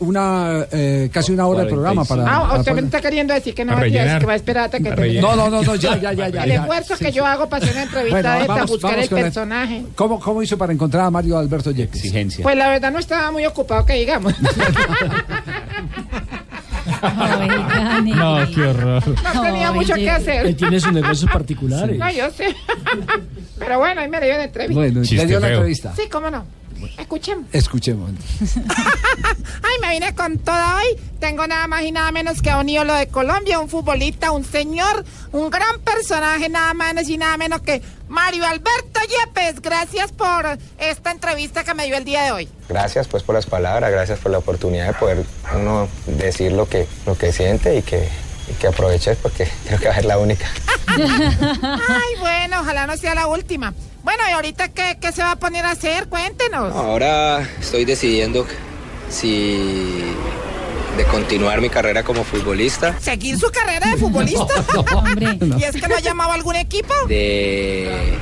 una eh, casi una hora de programa para... Ah, para usted me está queriendo decir que no va a rellenar. que va a esperar hasta que. No, no, no, no, ya, ya, ya, ya. El esfuerzo que yo hago para hacer una entrevista Vamos- buscar vamos el con el- personaje. ¿Cómo, ¿Cómo hizo para encontrar a Mario Alberto Yepes? Exigencia. Pues la verdad no estaba muy ocupado que digamos. Dani. No, qué horror. No tenía mucho que hacer. Él tiene sus negocios particulares. No, yo sé. Pero bueno, ahí me dio la entrevista. Bueno, Chiste le dio la feo. entrevista. Sí, cómo no. Escuchemos. Escuchemos. Ay, me vine con toda hoy. Tengo nada más y nada menos que a un ídolo de Colombia, un futbolista, un señor, un gran personaje, nada menos y nada menos que Mario Alberto Yepes. Gracias por esta entrevista que me dio el día de hoy. Gracias pues por las palabras, gracias por la oportunidad de poder uno decir lo que, lo que siente y que, y que aproveches porque creo que va a ser la única. Ay, bueno, ojalá no sea la última. Bueno, ¿y ahorita qué, qué se va a poner a hacer? Cuéntenos. Ahora estoy decidiendo si de continuar mi carrera como futbolista, ¿Seguir su carrera de futbolista? ¿Y es que no ha llamado a algún equipo? de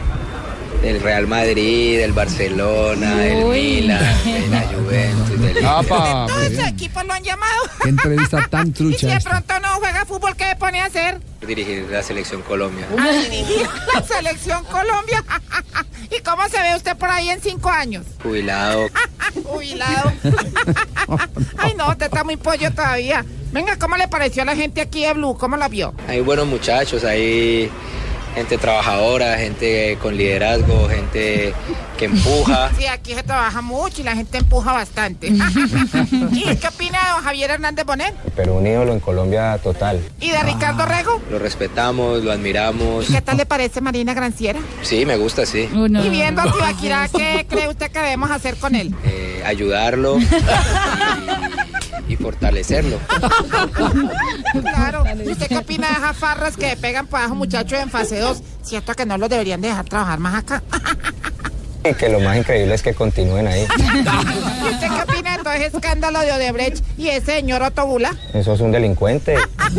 del Real Madrid, del Barcelona, del Milan, de la Juventus, del Apa, Todos esos equipos lo han llamado. Qué entrevista tan Y si trucha. de pronto no juega fútbol, ¿qué pone a hacer? Dirigir la selección Colombia. A dirigir la selección Colombia. ¿Y cómo se ve usted por ahí en cinco años? Jubilado, Jubilado. Ay, no, usted está muy pollo todavía. Venga, ¿cómo le pareció a la gente aquí de Blue? ¿Cómo la vio? hay buenos muchachos, hay gente trabajadora, gente con liderazgo, gente que empuja. Sí, aquí se trabaja mucho y la gente empuja bastante. ¿Y qué opina de don Javier Hernández Bonet? Pero un ídolo en Colombia total. ¿Y de Ricardo Rego? Lo respetamos, lo admiramos. ¿Y qué tal le parece Marina Granciera? Sí, me gusta, sí. Y viendo a Tibaquirá, ¿qué cree usted que debemos hacer con él? Eh, ayudarlo y, fortalecerlo. Claro. ¿Y usted qué opina de esas farras que pegan para esos muchachos en fase 2? Cierto que no los deberían dejar trabajar más acá. Y que lo más increíble es que continúen ahí. ¿Y usted qué opina de todo ese escándalo de Odebrecht y ese señor Otobula? Eso es un delincuente.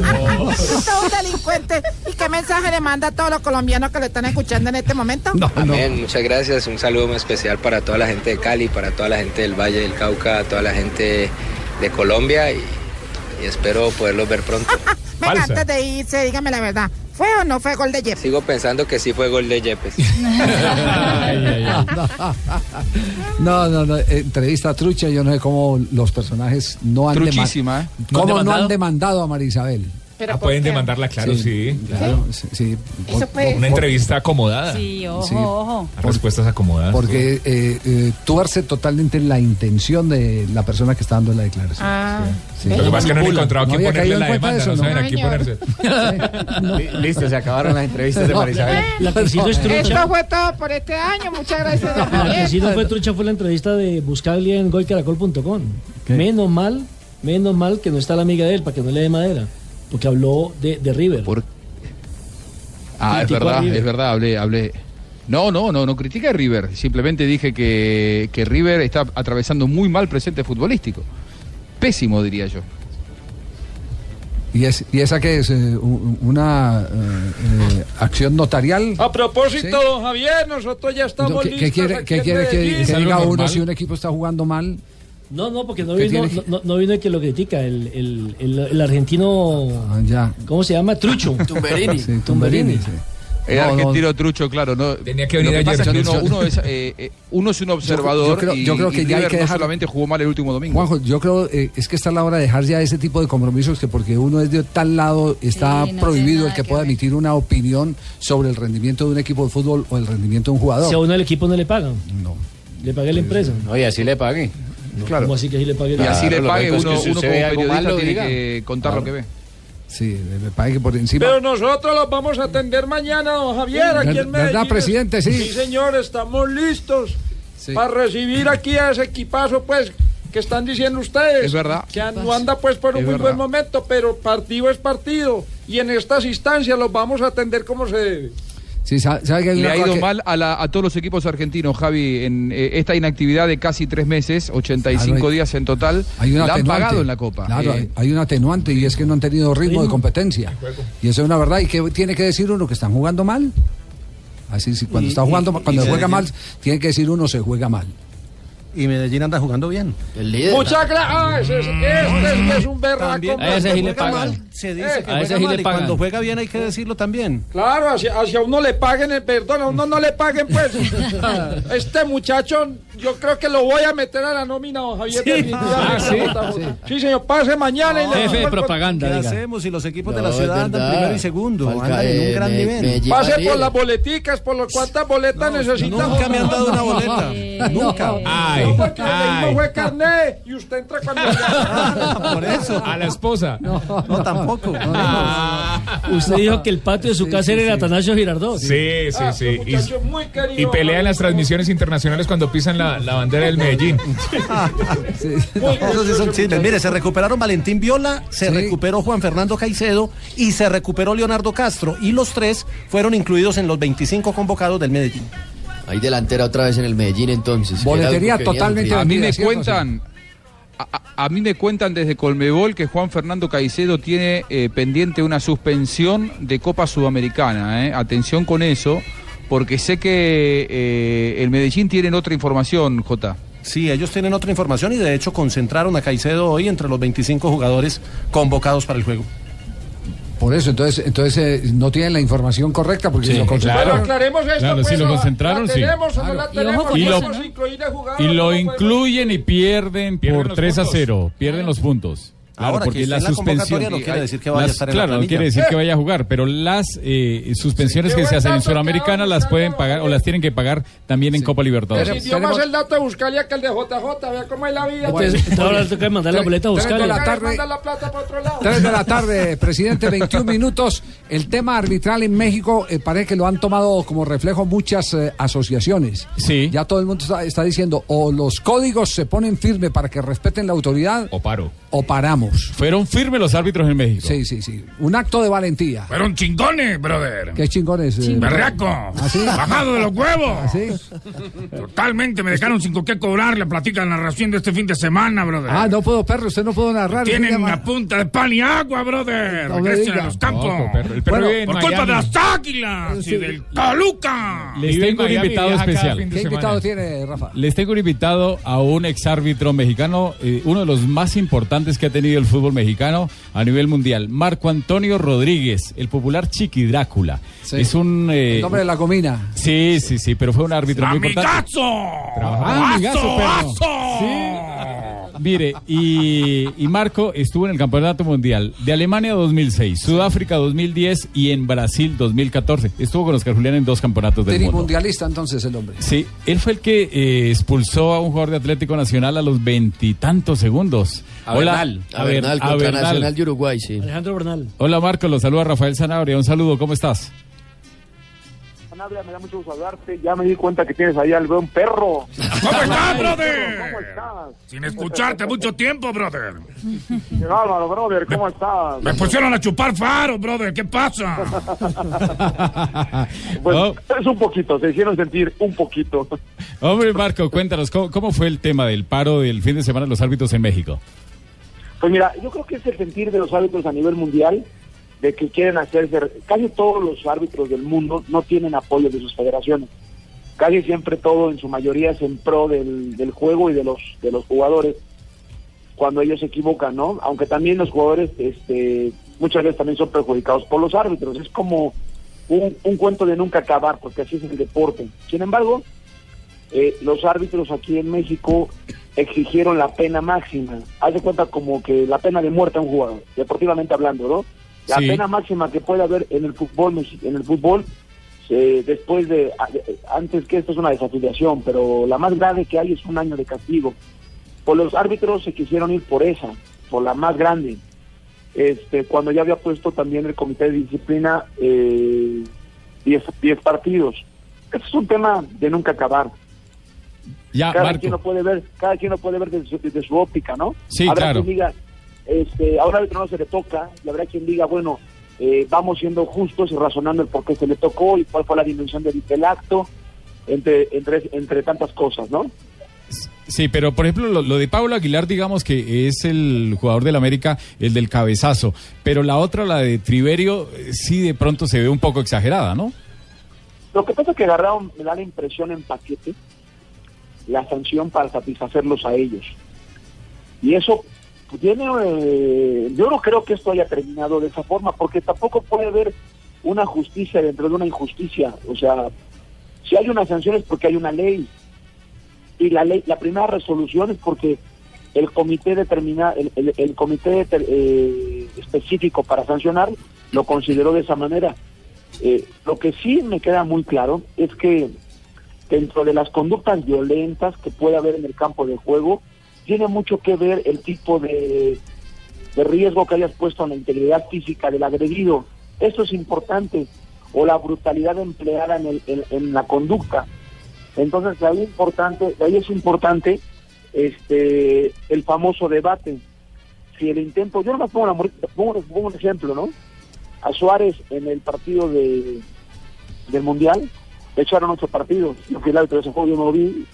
Todo un delincuente. ¿Y qué mensaje le manda a todos los colombianos que lo están escuchando en este momento? Amén, muchas gracias. Un saludo muy especial para toda la gente de Cali, para toda la gente del Valle del Cauca, toda la gente de Colombia y, y espero poderlos ver pronto. Venga, antes de irse, dígame la verdad. ¿Fue o no fue gol de Jeff? Sigo pensando que sí fue gol de Yepes. No, no, no. Entrevista trucha. Yo no sé cómo los personajes no han Truchísima, ¿eh? ¿Cómo ¿No no, han demandado? han demandado a Marisabel? Ah, pueden demandarla, claro, sí. Claro, sí. sí. Eso fue- Una entrevista acomodada. Sí, ojo, Sí. ojo. Respuestas acomodadas. Porque eh, eh, tuerce totalmente la intención de la persona que está dando la declaración. Ah. Sí. Lo que pasa es que no han encontrado quién había ponerle la demanda, eso, no saben a quién ponerse. Listo, se acabaron las entrevistas de Marisabel. La que sí no es Esto fue todo por este año. Muchas gracias, La que sí no fue trucha fue la entrevista de Buscaglia en golcaracol.com. Menos mal, menos mal que no está la amiga de él para que no le dé madera. Porque habló de, de River. Ah, es Criticó verdad, es verdad, hablé, hablé. No, no, no, no critiqué a River. Simplemente dije que, que River está atravesando muy mal presente futbolístico. Pésimo, diría yo. ¿Y, es, ¿Y esa qué es? Eh, ¿Una eh, eh, acción notarial? A propósito, don Javier, nosotros ya estamos ¿Qué, listos. qué quiere, qué en quiere que, que diga uno si un equipo está jugando mal? No, no, porque no ¿Qué vino, no, no vino el que lo critica, el, el, el, el argentino. ya. ¿Cómo se llama? Trucho. Tumberini. Sí, Tumberini, sí. El No, no. argentino trucho, claro, no. Tenía que venir que ayer. es que uno, uno es, eh, eh, uno es un observador yo creo- y, yo creo que y ya hay que no dejar- solamente jugó mal el último domingo. Juanjo, yo creo eh, es que está la hora de dejar ya ese tipo de compromisos que porque uno es de tal lado está Sí, no prohibido el que que pueda ver. emitir una opinión sobre el rendimiento de un equipo de fútbol o el rendimiento de un jugador. Si a uno el equipo no le pagan. No. Le pagué la empresa. Oye, así le Claro. ¿Cómo así que sí le pagué Y así le pague lógico es uno, que si uno como periodista malo, tiene diga. que contar lo que ve. Sí, me parece que por encima. Pero nosotros los vamos a atender mañana, don Javier, aquí en ¿Verdad, Medellín. presidente? Sí. Sí, señor, estamos listos Sí. para recibir aquí a ese equipazo, pues, que están diciendo ustedes. Es verdad. Que no anda, pues, por un Es muy verdad. buen momento, pero partido es partido. Y en estas instancias los vamos a atender como se debe. Sí, sa- sabe que hay Le ha ido que- mal a, la- a todos los equipos argentinos, Javi, en eh, esta inactividad de casi tres meses, 85 Claro, hay- días en total. Hay una la han pagado en la Copa. Claro, Eh, hay, un atenuante y es que no han tenido ritmo de competencia. Y eso es una verdad. ¿Y qué tiene que decir uno? ¿Que están jugando mal? Así, sí, cuando Y- está jugando, y- cuando y juega mal, tiene que decir uno se juega mal. Y Medellín anda jugando bien. El líder. Muchas gracias. Ah, ese es- este sí es un berraco. También, A ese sí le juega pagan. mal, se dice Eh, que a ese sí mal le y pagan. cuando juega bien hay que decirlo también. Claro, hacia, hacia uno le paguen el perdón, a uno no le paguen, pues. Este muchacho, yo creo que lo voy a meter a la nómina, don Javier. definitivamente. Ah, sí. sí, señor, pase mañana y le Jefe de propaganda, ¿Qué diga. hacemos si los equipos de la ciudad andan primero y segundo? Falca, Andan en un eh, gran me- nivel. Medellín Pase por las boleticas, por lo cuántas boletas necesitan. Nunca me han dado una boleta. Nunca. Ay, No, porque ay. mismo fue carné y usted entra cuando Por eso. A la esposa. No, tampoco. Usted dijo que el patio de su casa era el Atanasio Girardot. Sí, sí, sí. Y, muchacho muy querido. y pelea en las transmisiones internacionales cuando pisan la, la bandera del Medellín. Esos sí son chismes. Mire, se recuperaron Valentín Viola, se recuperó Juan Fernando Caicedo y se recuperó Leonardo Castro. Y los tres fueron incluidos en los 25 convocados del Medellín. Hay delantera otra vez en el Medellín entonces. Boletería totalmente A mí me cuentan, a, mí me cuentan desde Colmebol que Juan Fernando Caicedo tiene eh, pendiente una suspensión de Copa Sudamericana. eh. Atención con eso, porque sé que eh, el Medellín tiene otra información, Jota. Sí, ellos tienen otra información y de hecho concentraron a Caicedo hoy entre los 25 jugadores convocados para el juego. Por eso, entonces, entonces eh, no tienen la información correcta porque Sí, si lo claro. concentraron. Bueno, aclaremos esto, Claro, pues, sí, lo concentraron, ¿La sí. no la Y tenemos? lo- a a incluyen y pierden Pierden por los 3 a puntos. 0. Pierden los puntos. Claro, Ahora, porque que la la suspensión. no quiere decir que vaya a las- estar en la claro, no planilla. quiere decir que vaya a jugar, pero las eh, suspensiones Sí, que se hacen en Sudamericana las pueden pagar o las tienen que pagar también en Copa Libertadores. Pues dio más el dato de Buscalia que el de JJ, vea cómo es la vida. Entonces, ahora toca mandar la boleta a Tres de buscar. la tarde. Manda la plata para otro lado. 3 de la tarde, presidente, 21 minutos. El tema arbitral en México eh, parece que lo han tomado como reflejo muchas eh, asociaciones. Sí. Ya todo el mundo está, está diciendo o los códigos se ponen firme para que respeten la autoridad O paro. O paramos. Fueron firmes los árbitros en México. Sí, sí, sí. Un acto de valentía. Fueron chingones, brother. Qué chingones. eh, Berriaco. ¿Ah, sí? Bajado de los huevos. ¿Ah, sí? Totalmente, me dejaron sin con qué cobrar. Le platican la narración de este fin de semana, brother. Ah, no puedo, perro, usted no puedo narrar. Tienen una punta de pan y agua, brother. No Regresen a los campos. No, perro, el perro Bueno, por culpa Miami. de las águilas y del Toluca. Les tengo un invitado especial. de ¿Qué semana. invitado tiene, Rafa? Les tengo un invitado a un exárbitro mexicano, eh, uno de los más importantes que ha tenido el fútbol mexicano a nivel mundial, Marco Antonio Rodríguez, el popular Chiqui Drácula. Sí. Es un... eh, El nombre de la comina. Sí, sí, sí, pero fue un árbitro muy importante. Amigazo, perro. Sí. Mire, y, y Marco estuvo en el Campeonato Mundial de Alemania 2006, Sudáfrica 2010 y en Brasil 2014. Estuvo con Oscar Julián en dos campeonatos del mundo. Trimundialista entonces el hombre. Sí, él fue el que eh, expulsó a un jugador de Atlético Nacional a los veintitantos segundos. A Bernal, a Bernal a Bernal. Nacional de Uruguay, sí. Alejandro Bernal. Hola Marco, lo saluda Rafael Sanabria. Un saludo, ¿cómo estás? Sanabria, me da mucho gusto saludarte. Ya me di cuenta que tienes ahí al un perro. ¿Cómo estás, brother? ¿Cómo estás? Sin escucharte mucho tiempo, brother. Qué bárbaro, brother. ¿Cómo estás? Me pusieron a chupar faro, brother. ¿Qué pasa? Pues, Oh. Es un poquito, se hicieron sentir un poquito. Hombre, Marco, cuéntanos, ¿cómo, cómo fue el tema del paro del fin de semana de los árbitros en México? Pues mira, yo creo que es el sentir de los árbitros a nivel mundial de que quieren hacerse. Casi todos los árbitros del mundo no tienen apoyo de sus federaciones. Casi siempre todo, en su mayoría, es en pro del, del juego y de los de los jugadores cuando ellos se equivocan, ¿no? Aunque también los jugadores, este, muchas veces también son perjudicados por los árbitros. Es como un, un cuento de nunca acabar, porque así es el deporte. Sin embargo, eh, los árbitros aquí en México exigieron la pena máxima. Haz de cuenta como que la pena de muerte a un jugador, deportivamente hablando, ¿no? La Sí. pena máxima que puede haber en el fútbol, en el fútbol, eh, después de, antes que esto es una desafiliación, pero la más grave que hay es un año de castigo. Pues los árbitros se quisieron ir por esa, por la más grande. Este, cuando ya había puesto también el comité de disciplina eh, 10 10 partidos. Este es un tema de nunca acabar Ya, cada Marco. quien lo puede ver, cada quien lo puede ver desde su, desde su óptica, ¿no? Sí, habrá claro. diga, este, a un árbitro no se le toca, y habrá quien diga, bueno, eh, vamos siendo justos y razonando el por qué se le tocó y cuál fue la dimensión del, del acto, entre, entre, entre tantas cosas, ¿no? Sí, pero por ejemplo, lo, lo de Pablo Aguilar, digamos que es el jugador del América, el del cabezazo. Pero la otra, la de Triverio, eh, sí de pronto se ve un poco exagerada, ¿no? Lo que pasa es que agarraron, me da la impresión en paquete, la sanción para satisfacerlos a ellos. Y eso tiene, eh, yo no creo que esto haya terminado de esa forma, porque tampoco puede haber una justicia dentro de una injusticia. O sea, si hay una sanción es porque hay una ley. Y la ley, la primera resolución es porque el comité determina, el, el- comité deter- eh, específico para sancionar lo consideró de esa manera. Eh, lo que sí me queda muy claro es que dentro de las conductas violentas que puede haber en el campo de juego, tiene mucho que ver el tipo de, de riesgo que hayas puesto en la integridad física del agredido. Esto es importante, o la brutalidad empleada en, el, en, la conducta. Entonces, de ahí, importante, ahí es importante este el famoso debate. Si el intento, yo no pongo, la, pongo, pongo un ejemplo, ¿no? A Suárez en el partido de, del Mundial, le echaron ocho partidos. Yo fui el árbitro de ese juego, yo no lo vi,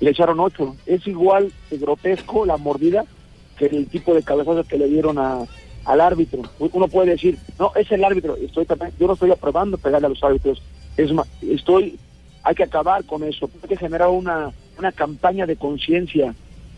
le echaron ocho. Es igual de grotesco la mordida que el tipo de cabezazo que le dieron a, al árbitro. Uno puede decir, no, es el árbitro. Estoy también, yo no estoy aprobando pegarle a los árbitros. Es estoy, hay que acabar con eso. Hay que generar una, una campaña de conciencia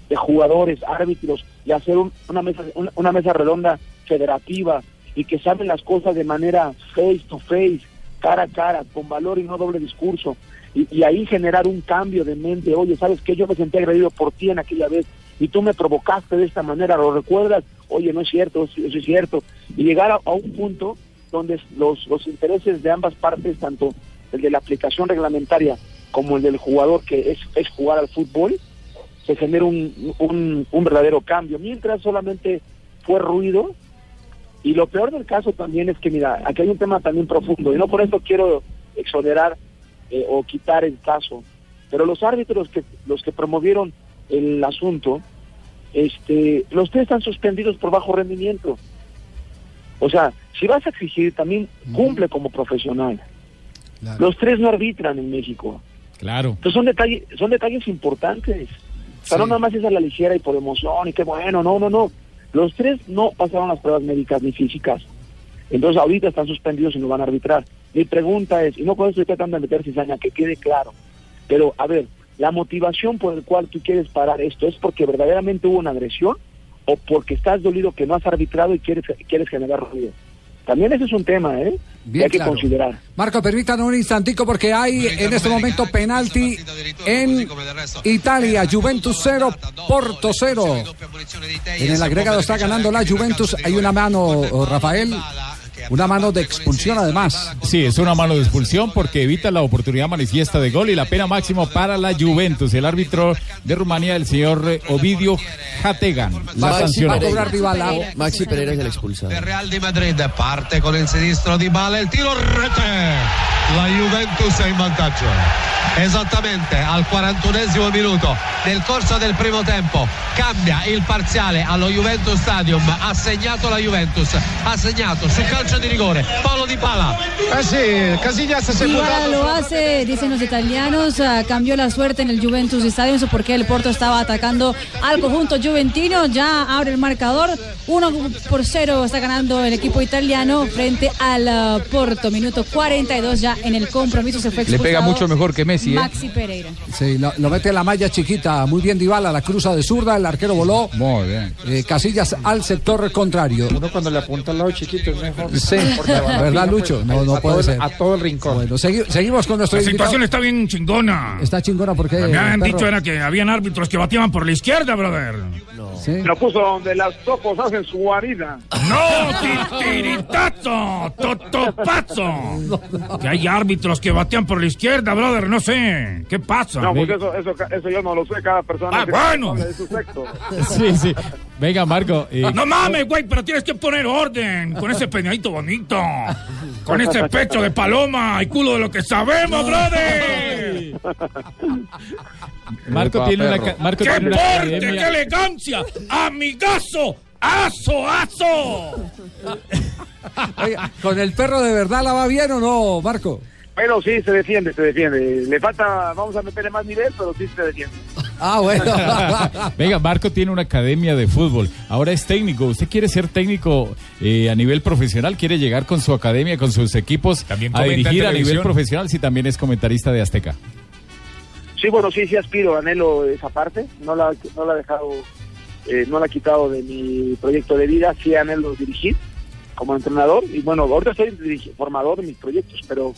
de jugadores, árbitros y hacer un- una mesa, una mesa redonda federativa y que saben las cosas de manera face to face, cara a cara, con valor y no doble discurso. Y, ahí generar un cambio de mente. Oye, ¿sabes qué? Yo me sentí agredido por ti en aquella vez y tú me provocaste de esta manera, ¿lo recuerdas? Oye, no es cierto, eso es cierto. Y llegar a, a un punto donde los, los intereses de ambas partes, tanto el de la aplicación reglamentaria como el del jugador que es, es jugar al fútbol, se genera un, un, un verdadero cambio. Mientras solamente fue ruido, y lo peor del caso también es que, mira, aquí hay un tema también profundo, y no por eso quiero exonerar eh, o quitar el caso, pero los árbitros que los que promovieron el asunto, este, los tres están suspendidos por bajo rendimiento. O sea, si vas a exigir, también cumple como profesional. Los tres no arbitran en México. Claro. Entonces son detalles, son detalles importantes. O sea, no nada más es a la ligera y por emoción y qué bueno, no, no, no. Los tres no pasaron las pruebas médicas ni físicas. Entonces ahorita están suspendidos y no van a arbitrar. Mi pregunta es, y no con eso estoy tratando de meter cizaña, que quede claro. Pero, a ver, la motivación por la cual tú quieres parar esto es porque verdaderamente hubo una agresión o porque estás dolido que no has arbitrado y quieres, quieres generar ruido. También ese es un tema, ¿eh? que hay que claro. considerar. Marco, permítanos un instantico porque hay en este momento penalti en Italia. Juventus 0, Porto 0. En el agregado está ganando la Juventus. Hay una mano, Rafael, una mano de expulsión además. Sí, es una mano de expulsión porque evita la oportunidad manifiesta de gol y la pena máximo para la Juventus. El árbitro de Rumanía, el señor Ovidio Jategan, la sancionó. Maxi Pereira es el expulsado. Real di Madrid parte con il sinistro di Bala, il tiro rete. La Juventus è in vantaggio. Esattamente al 41esimo minuto nel corso del primo tempo cambia il parziale allo Juventus Stadium, ha segnato la Juventus, ha segnato su calcio di rigore Paolo Di Bala. Eh sì, Casillas se Y ahora lo hace, dicen los italianos, ah, cambió la suerte en el Juventus Stadium, eso porque el Porto estaba atacando al conjunto juventino, ya abre el marcador, 1 por 0 está ganando el equipo italiano frente al ah, Porto, minuto 42 ya en el compromiso se fue Le pega mucho mejor que Messi, ¿eh? Maxi Pereira. Sí, lo, lo mete en la malla chiquita, muy bien Dybala, la cruza de zurda, el arquero voló. Muy bien. Eh, Casillas al sector contrario. Uno cuando le apunta al lado chiquito es mejor. Sí, Porque va ¿verdad, Lucho? No, no puede todo ser. A todo el rincón. Bueno, segui- seguimos con nuestro La situación invitado. está bien chingona. Está chingona porque. Me han perro? dicho era que habían árbitros que bateaban por la izquierda, brother. Sí. Lo puso donde las topos hacen su guarida. ¡No, titiritazo! ¡Totopazo! Que hay árbitros que batean por la izquierda, brother, no sé. ¿Qué pasa? No, pues eso, eso, eso yo no lo sé, cada persona Ah, que bueno. habla de su sexo. Sí, sí. Venga, Marco. No mames, güey, pero tienes que poner orden con ese peñadito bonito. Con ese pecho de paloma y culo de lo que sabemos, brother. Marco tiene una, Marco ¡Qué tiene una porte, qué elegancia! ¡Amigazo! ¡Aso, aso! Oiga, ¿Con el perro de verdad la va bien o no, Marco? Pero sí, se defiende, se defiende. Le falta, vamos a meterle más nivel, pero sí se defiende. Ah, bueno. Venga, Marco tiene una academia de fútbol. Ahora es técnico. ¿Usted quiere ser técnico eh, a nivel profesional? ¿Quiere llegar con su academia, con sus equipos a comenta en dirigir a nivel profesional? Si también es comentarista de Azteca. Sí, bueno, sí, sí aspiro, anhelo esa parte. No la, no la he dejado, eh, no la he quitado de mi proyecto de vida. Sí anhelo dirigir como entrenador. Y bueno, ahorita soy formador de mis proyectos, pero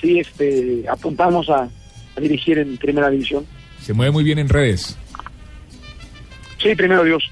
sí este, apuntamos a, a dirigir en primera división. Se mueve muy bien en redes. Sí, primero Dios.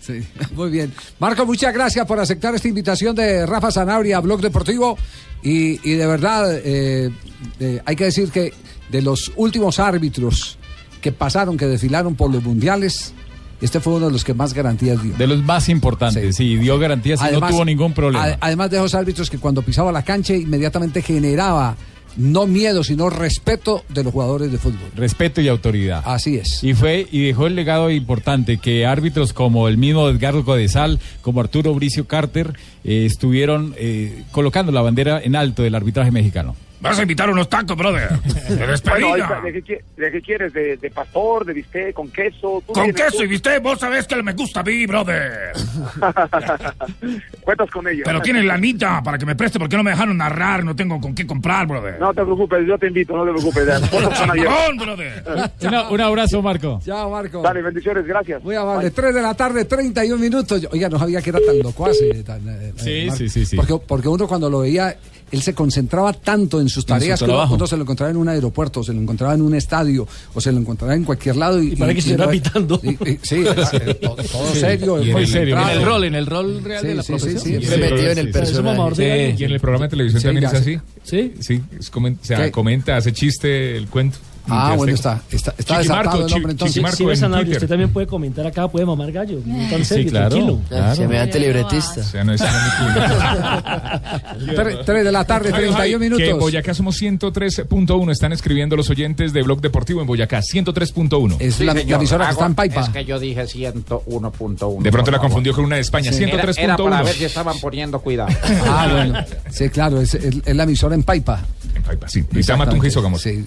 Sí, muy bien. Marco, muchas gracias por aceptar esta invitación de Rafa Sanabria a Blog Deportivo. Y, y de verdad, eh, eh, hay que decir que de los últimos árbitros que pasaron, que desfilaron por los mundiales, este fue uno de los que más garantías dio. De los más importantes, sí, dio garantías y no tuvo ningún problema. Además de esos árbitros que cuando pisaba la cancha inmediatamente generaba no miedo, sino respeto de los jugadores de fútbol. Respeto y autoridad. Así es. Y fue y dejó el legado importante que árbitros como el mismo Edgardo Codesal, como Arturo Bricio Carter, eh, estuvieron eh, colocando la bandera en alto del arbitraje mexicano. Vas a invitar unos tacos, brother. De Bueno, despedida. ahorita, ¿de, qué, de qué quieres? ¿De, de pastor, de bistec, con queso? Tú Con queso tú. y viste, vos sabés que me gusta a mí, brother. Cuentas con ello. Pero tienes lanita para que me preste porque no me dejaron narrar, no tengo con qué comprar, brother. No te preocupes, yo te invito, no te preocupes. Chingón, brother. Una- un abrazo, Marco. Chao, Marco. Dale, bendiciones, gracias. Muy amable. 3 de la tarde, 31 minutos. Oiga, no sabía que era tan locuaz. tan, eh, Sí, eh, Marco. sí, sí, sí. Porque, porque uno cuando lo veía, él se concentraba tanto en sus tareas que uno, trabajo. uno se lo encontraba en un aeropuerto, se lo encontraba en un estadio, o se lo encontraba en cualquier lado. Y, Y para que estuviera no- pitando. y- sí, eh, todo, todo serio. Y en el- en rol, en el rol real Sí, de la sí, sí, profesión. sí, Siempre sí. metido en el personaje. Y en el programa de televisión Sí, también es así. ¿Sí? Sí, es comenta, hace chiste, el cuento. Ah, bueno, está, está, está desatado el hombre entonces. Chiquimarco Sí, ves, en usted también puede comentar acá, puede mamar gallo. No tan serio, Sí, claro. tranquilo. claro. Semejante libretista. O sea, no es Tres- tres de la tarde, 31 minutos. Que en Boyacá somos 103.1. Están escribiendo los oyentes de Blog Deportivo en Boyacá. 103.1. Es la, la emisora que está en Paipa. Es que yo dije 101.1. De pronto la confundió con una de España. Era, era para ver si 103.1. estaban poniendo cuidado. Ah, bueno. Sí, claro, es, es- es la emisora en Paipa. En Paipa, sí. Y se llama Tunja Sógamos. Sí,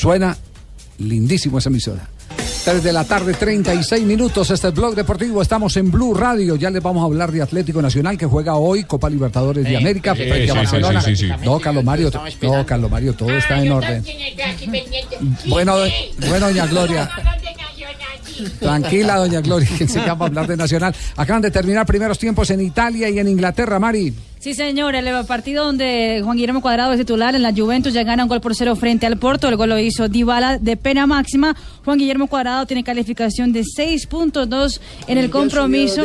suena lindísimo esa emisora. 3 de la tarde, 36 minutos. Este es Blog Deportivo. Estamos en Blue Radio. Ya les vamos a hablar de Atlético Nacional que juega hoy Copa Libertadores de América sí, frente Barcelona. sí, sí, sí. No, Carlos Mario. No, Carlos Mario, todo está en orden. Bueno, bueno, doña Gloria. Tranquila, doña Gloria, que se llama hablar de Nacional. Acaban de terminar primeros tiempos en Italia y en Inglaterra, Mari. Sí, señor, el partido donde Juan Guillermo Cuadrado es titular en la Juventus ya gana un gol por cero frente al Porto. El gol lo hizo Dybala de pena máxima. Juan Guillermo Cuadrado tiene calificación de 6.2 en el compromiso.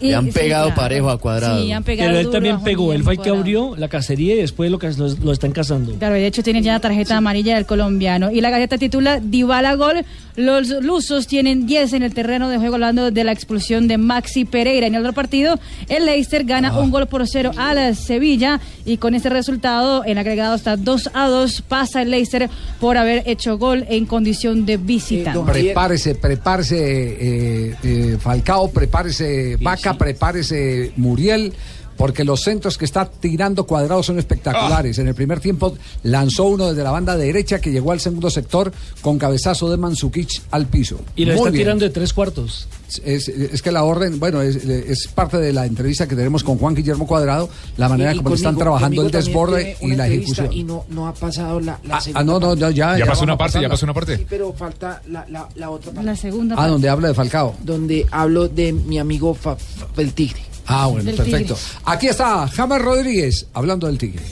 Y- Le han sí, pegado claro. parejo a Cuadrado. Sí, han pegado Pero él duro también pegó. Él fue el que abrió la cacería y después lo, que- lo, lo están cazando. Claro, de hecho tiene ya la tarjeta amarilla del colombiano. Y la gaceta titula Dybala gol. Los lusos tienen 10 en el terreno de juego hablando de la expulsión de Maxi Pereira. En el otro partido, el Leicester gana Ah. un gol por cero a la Sevilla. Y con este resultado, en agregado está 2 a 2. Pasa el Leicester por haber hecho gol en condición de visita. Prepárese, prepárese eh, eh, Falcao, prepárese Vaca, prepárese Muriel. Porque los centros que está tirando cuadrados son espectaculares. En el primer tiempo lanzó uno desde la banda derecha que llegó al segundo sector con cabezazo de Mansukic al piso. Y lo Muy está bien. tirando de tres cuartos. Es, es que la orden, bueno, es, es parte de la entrevista que tenemos con Juan Guillermo Cuadrado, la manera Y- y como le están conmigo- trabajando conmigo el desborde y la ejecución. Y no, no ha pasado la, la Ah, segunda ah, no, no, parte. ya. Ya pasó una parte, ya pasó una parte. Sí, pero falta la, la, la otra parte. La segunda Ah, donde habla de Falcao. Donde hablo de mi amigo Fa- Fa- el Tigre. Ah, bueno, perfecto. Tigre. Aquí está James Rodríguez hablando del Tigre.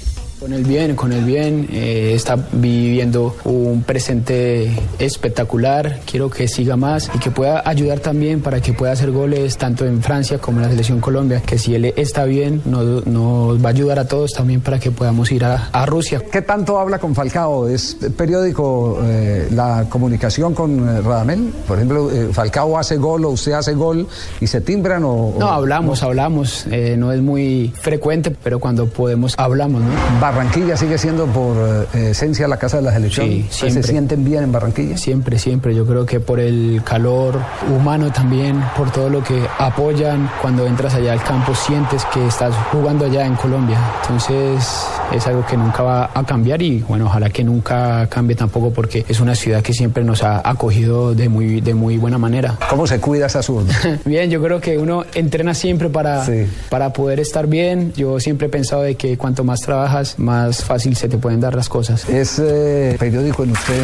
Con el bien, con el bien, eh, está viviendo un presente espectacular, quiero que siga más y que pueda ayudar también para que pueda hacer goles tanto en Francia como en la selección Colombia, que si él está bien nos, nos va a ayudar a todos también para que podamos ir a, a Rusia. ¿Qué tanto habla con Falcao? ¿Es periódico eh, la comunicación con eh, Radamel? Por ejemplo, Falcao hace gol o usted hace gol y se timbran o... No, hablamos, hablamos, eh, no es muy frecuente, pero cuando podemos hablamos, ¿no? Barranquilla sigue siendo por eh, esencia la casa de la selección. Sí, ¿Ustedes ¿Se sienten bien en Barranquilla? Siempre, siempre. Yo creo que por el calor humano también, por todo lo que apoyan, cuando entras allá al campo sientes que estás jugando allá en Colombia. Entonces es algo que nunca va a cambiar y bueno, ojalá que nunca cambie tampoco porque es una ciudad que siempre nos ha acogido de muy, de muy buena manera. ¿Cómo se cuida esa zurda? Bien, yo creo que uno entrena siempre para, para poder estar bien. Yo siempre he pensado de que cuanto más trabajas, más fácil se te pueden dar las cosas. ¿Es eh, periódico en usted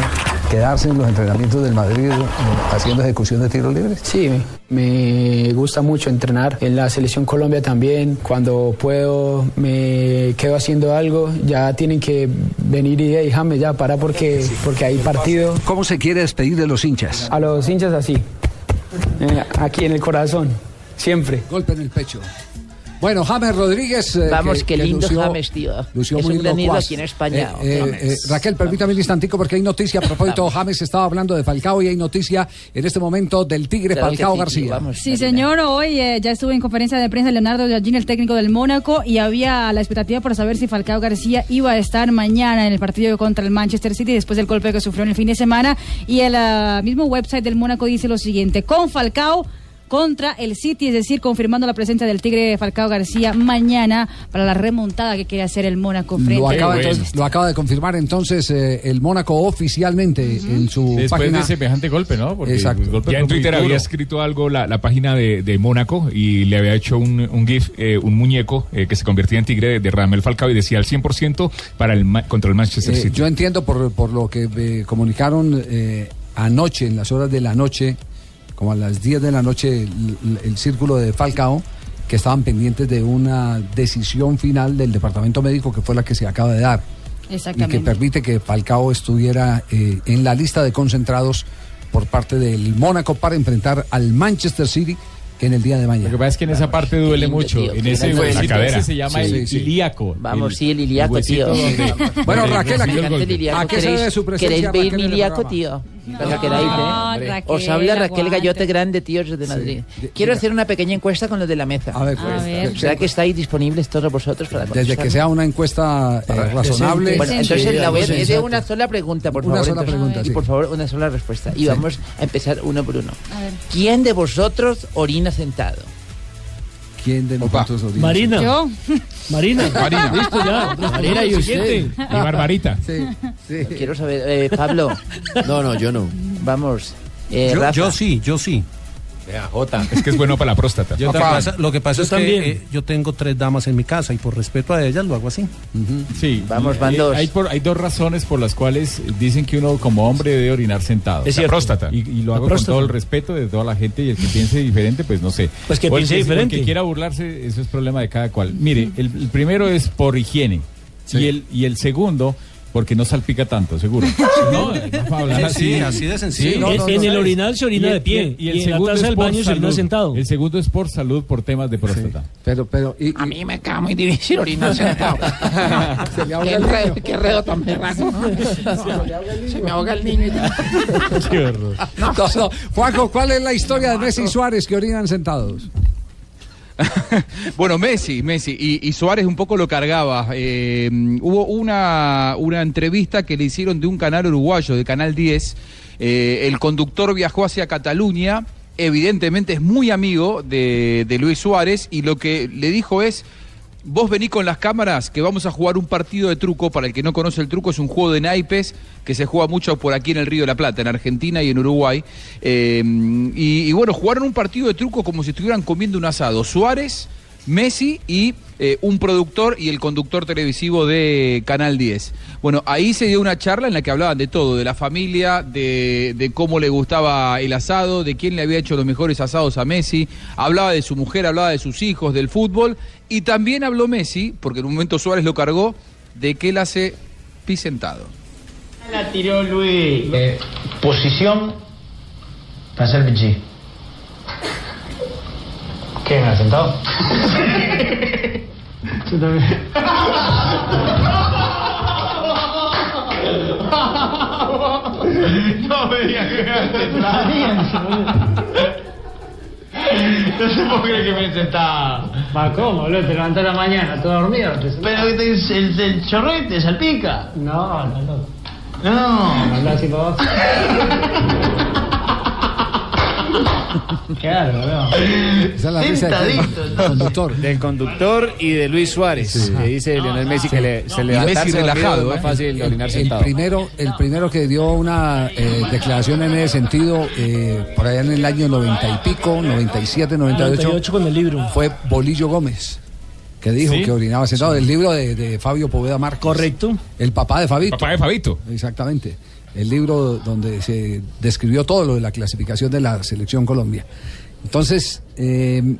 quedarse en los entrenamientos del Madrid eh, haciendo ejecución de tiros libres? Sí, me gusta mucho entrenar en la selección Colombia también. Cuando puedo me quedo haciendo algo. Ya tienen que venir y déjame ya para porque porque hay partido. ¿Cómo se quiere despedir de los hinchas? A los hinchas así, eh, aquí en el corazón. Siempre. Golpe en el pecho. Bueno, James Rodríguez. eh, Vamos, qué lindo lució- James, tío. lució Es muy un gran ídolo aquí en España, Eh, eh, eh, Raquel, permítame un instantico porque hay noticia a propósito. James estaba hablando de Falcao y hay noticia en este momento del Tigre Claro que Falcao sí, García. Sí, señor, hoy eh, ya estuvo en conferencia de prensa Leonardo Giardini, el técnico del Mónaco, y había la expectativa por saber si Falcao García iba a estar mañana en el partido contra el Manchester City después del golpe que sufrió en el fin de semana. Y el ah, mismo website del Mónaco dice lo siguiente, con Falcao contra el City, es decir, confirmando la presencia del Tigre Falcao García mañana para la remontada que quiere hacer el Mónaco frente Lo acaba, entonces- lo acaba de confirmar entonces eh, el Mónaco oficialmente en su Después página. de semejante golpe, ¿no? Porque Exacto. golpe Ya en Twitter había escrito algo la, la página de, de Mónaco y le había hecho un, un GIF, eh, un muñeco eh, que se convertía en tigre de, de Ramel Falcao y decía al 100% para el, ma- contra el Manchester Eh, City. yo entiendo por, por lo que eh, comunicaron eh, anoche, en las horas de la noche, como a las 10 de la noche, el, el círculo de Falcao, que estaban pendientes de una decisión final del departamento médico que fue la que se acaba de dar. Y que Exactamente. permite que Falcao estuviera eh, en la lista de concentrados por parte del Mónaco para enfrentar al Manchester City en el día de mañana. Lo que pasa es que en esa parte duele mucho. tío, en ese huesito La cadera. ese se llama Sí, el sí, ilíaco. Vamos, sí, el ilíaco, huesito tío. donde- Bueno, Raquel, ¿a el qué- golpe. Ilíaco, ¿A qué se ¿queréis- debe su presencia, ¿Queréis ver mi el ilíaco, tío? No, ¿eh? Raquel, Os habla Raquel. Gallote Grande, tíos de Madrid. Quiero hacer una pequeña encuesta con los de la mesa. A ver, A ver. ¿Será que estáis disponibles todos vosotros para Desde que sea una encuesta eh, razonable. Bueno, entonces la voy a es de una sola pregunta, por Una favor. sola entonces. pregunta, y por favor, una sola respuesta. Y Sí. vamos a empezar uno por uno. A ver. ¿Quién de vosotros orina sentado? ¿Quién de nosotros orina? Marina. Yo. Marina. Marina. Listo ya. Marina y usted. Siguiente. Y Barbarita. Sí, sí. Quiero saber, eh, Pablo, No, no, yo no. vamos. eh, Yo, Rafa. yo sí, yo sí. Vea, Jota. Es que es bueno para la próstata. Lo que pasa, lo que pasa Yo es también. que eh, yo tengo tres damas en mi casa y por respeto a ellas lo hago así. Sí. Vamos, van Eh, dos. Hay, por- hay dos razones por las cuales dicen que uno como hombre debe orinar sentado. Es La cierto. próstata. Y, y lo La hago próstata. con todo el respeto de toda la gente y el que piense diferente, pues no sé. Pues que O el piense o el diferente. que quiera burlarse, eso es problema de cada cual. Mire, el, el primero es por higiene. Y, el, y el segundo, porque no salpica tanto, seguro. No, vamos a hablar Sí, así. así de sencillo. Sí, no, en no, en no, el orinal se orina de pie. Y, Y, el en la segundo taza es del baño se orina sentado. El segundo es por salud, por temas de próstata. Pero, pero, y, A mí me queda muy difícil orinar sentado. Se le ahoga qué, el enredo, niño. qué enredo tan berraco, ¿no? Se me ahoga el niño. y tal. Qué horror. No, no. Juanjo, ¿cuál es la historia de Messi y Suárez que orinan sentados? Bueno, Messi, Messi y, Suárez un poco lo cargaba. Eh, hubo una, una entrevista que le hicieron de un canal uruguayo, de Canal 10. Eh, el conductor viajó hacia Cataluña, evidentemente es muy amigo de, de Luis Suárez y lo que le dijo es, vos vení con las cámaras que vamos a jugar un partido de truco. Para el que no conoce el truco, es un juego de naipes que se juega mucho por aquí en el Río de la Plata, en Argentina y en Uruguay. Eh, y, y bueno, jugaron un partido de truco como si estuvieran comiendo un asado. Suárez, Messi y eh, un productor y el conductor televisivo de Canal 10. Bueno, ahí se dio una charla en la que hablaban de todo, de la familia, de, de cómo le gustaba el asado, de quién le había hecho los mejores asados a Messi, hablaba de su mujer, hablaba de sus hijos, del fútbol, y también habló Messi, porque en un momento Suárez lo cargó, de que él hace pis sentado. La tiró Luis. Eh, posición para pichí. ¿Qué? ¿Me has sentado? Yo también. No me digas que me has sentado. No se puede creer que me he sentado. ¿Para cómo, boludo? Te levantás a la mañana, todo dormido. Pero te- el, el chorrete salpica. No, no, no. No. No hablas así para vos. Claro, no. Esa es la risa conductor. Del conductor y de Luis Suárez. Que dice Lionel Messi que le, se le Messi relajado, es más ¿eh? fácil orinar El sentado. primero, el primero que dio una eh, declaración en ese sentido, eh, por allá en el año 90 y pico, 97, 98, 98 con el libro. fue Bolillo Gómez, que dijo ¿Sí? que orinaba sentado. El libro de, de Fabio Poveda Marcos. Correcto. El papá de Fabito. Papá de Fabito. Exactamente. El libro donde se describió todo lo de la clasificación de la selección Colombia. Entonces, eh,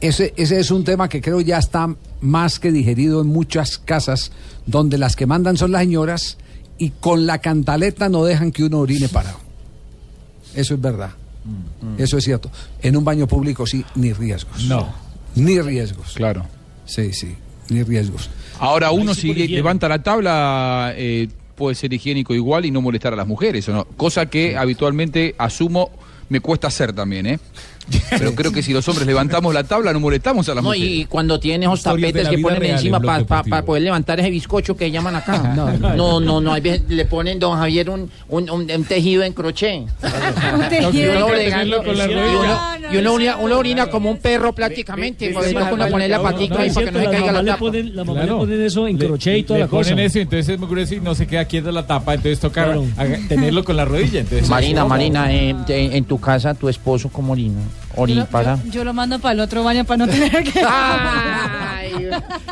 ese, ese es un tema que creo ya está más que digerido en muchas casas donde las que mandan son las señoras y con la cantaleta no dejan que uno orine parado. Eso es verdad. Eso es cierto. En un baño público sí, ni riesgos. No. Ni riesgos. Claro. Sí, sí, ni riesgos. Ahora uno sí si levanta la tabla eh, puede ser higiénico igual y no molestar a las mujeres, ¿o no? Cosa que habitualmente asumo me cuesta hacer también, ¿eh? Pero creo que si los hombres levantamos la tabla no molestamos a las No, mujeres. y cuando tienen esos tapetes que ponen real encima para Deportivo. poder levantar ese bizcocho que llaman acá. No, no, no, no, hay veces le ponen, don Javier, un, un, un- un tejido en crochet. tejido Y uno en bregando- crochet. y uno- y uno orina- uno orina como un perro prácticamente. Por eso uno poner la patica ahí para que no se caiga la tapa. ponen, las mamás le ponen eso en crochet y toda le la cosa. ponen eso y entonces es muy grueso y no se queda quieta la tapa, entonces toca tenerlo con la rodilla. Entonces, Marina. Marina, en tu casa, tu esposo, ¿cómo orina? Orina para... Yo lo mando para el otro baño para no tener que.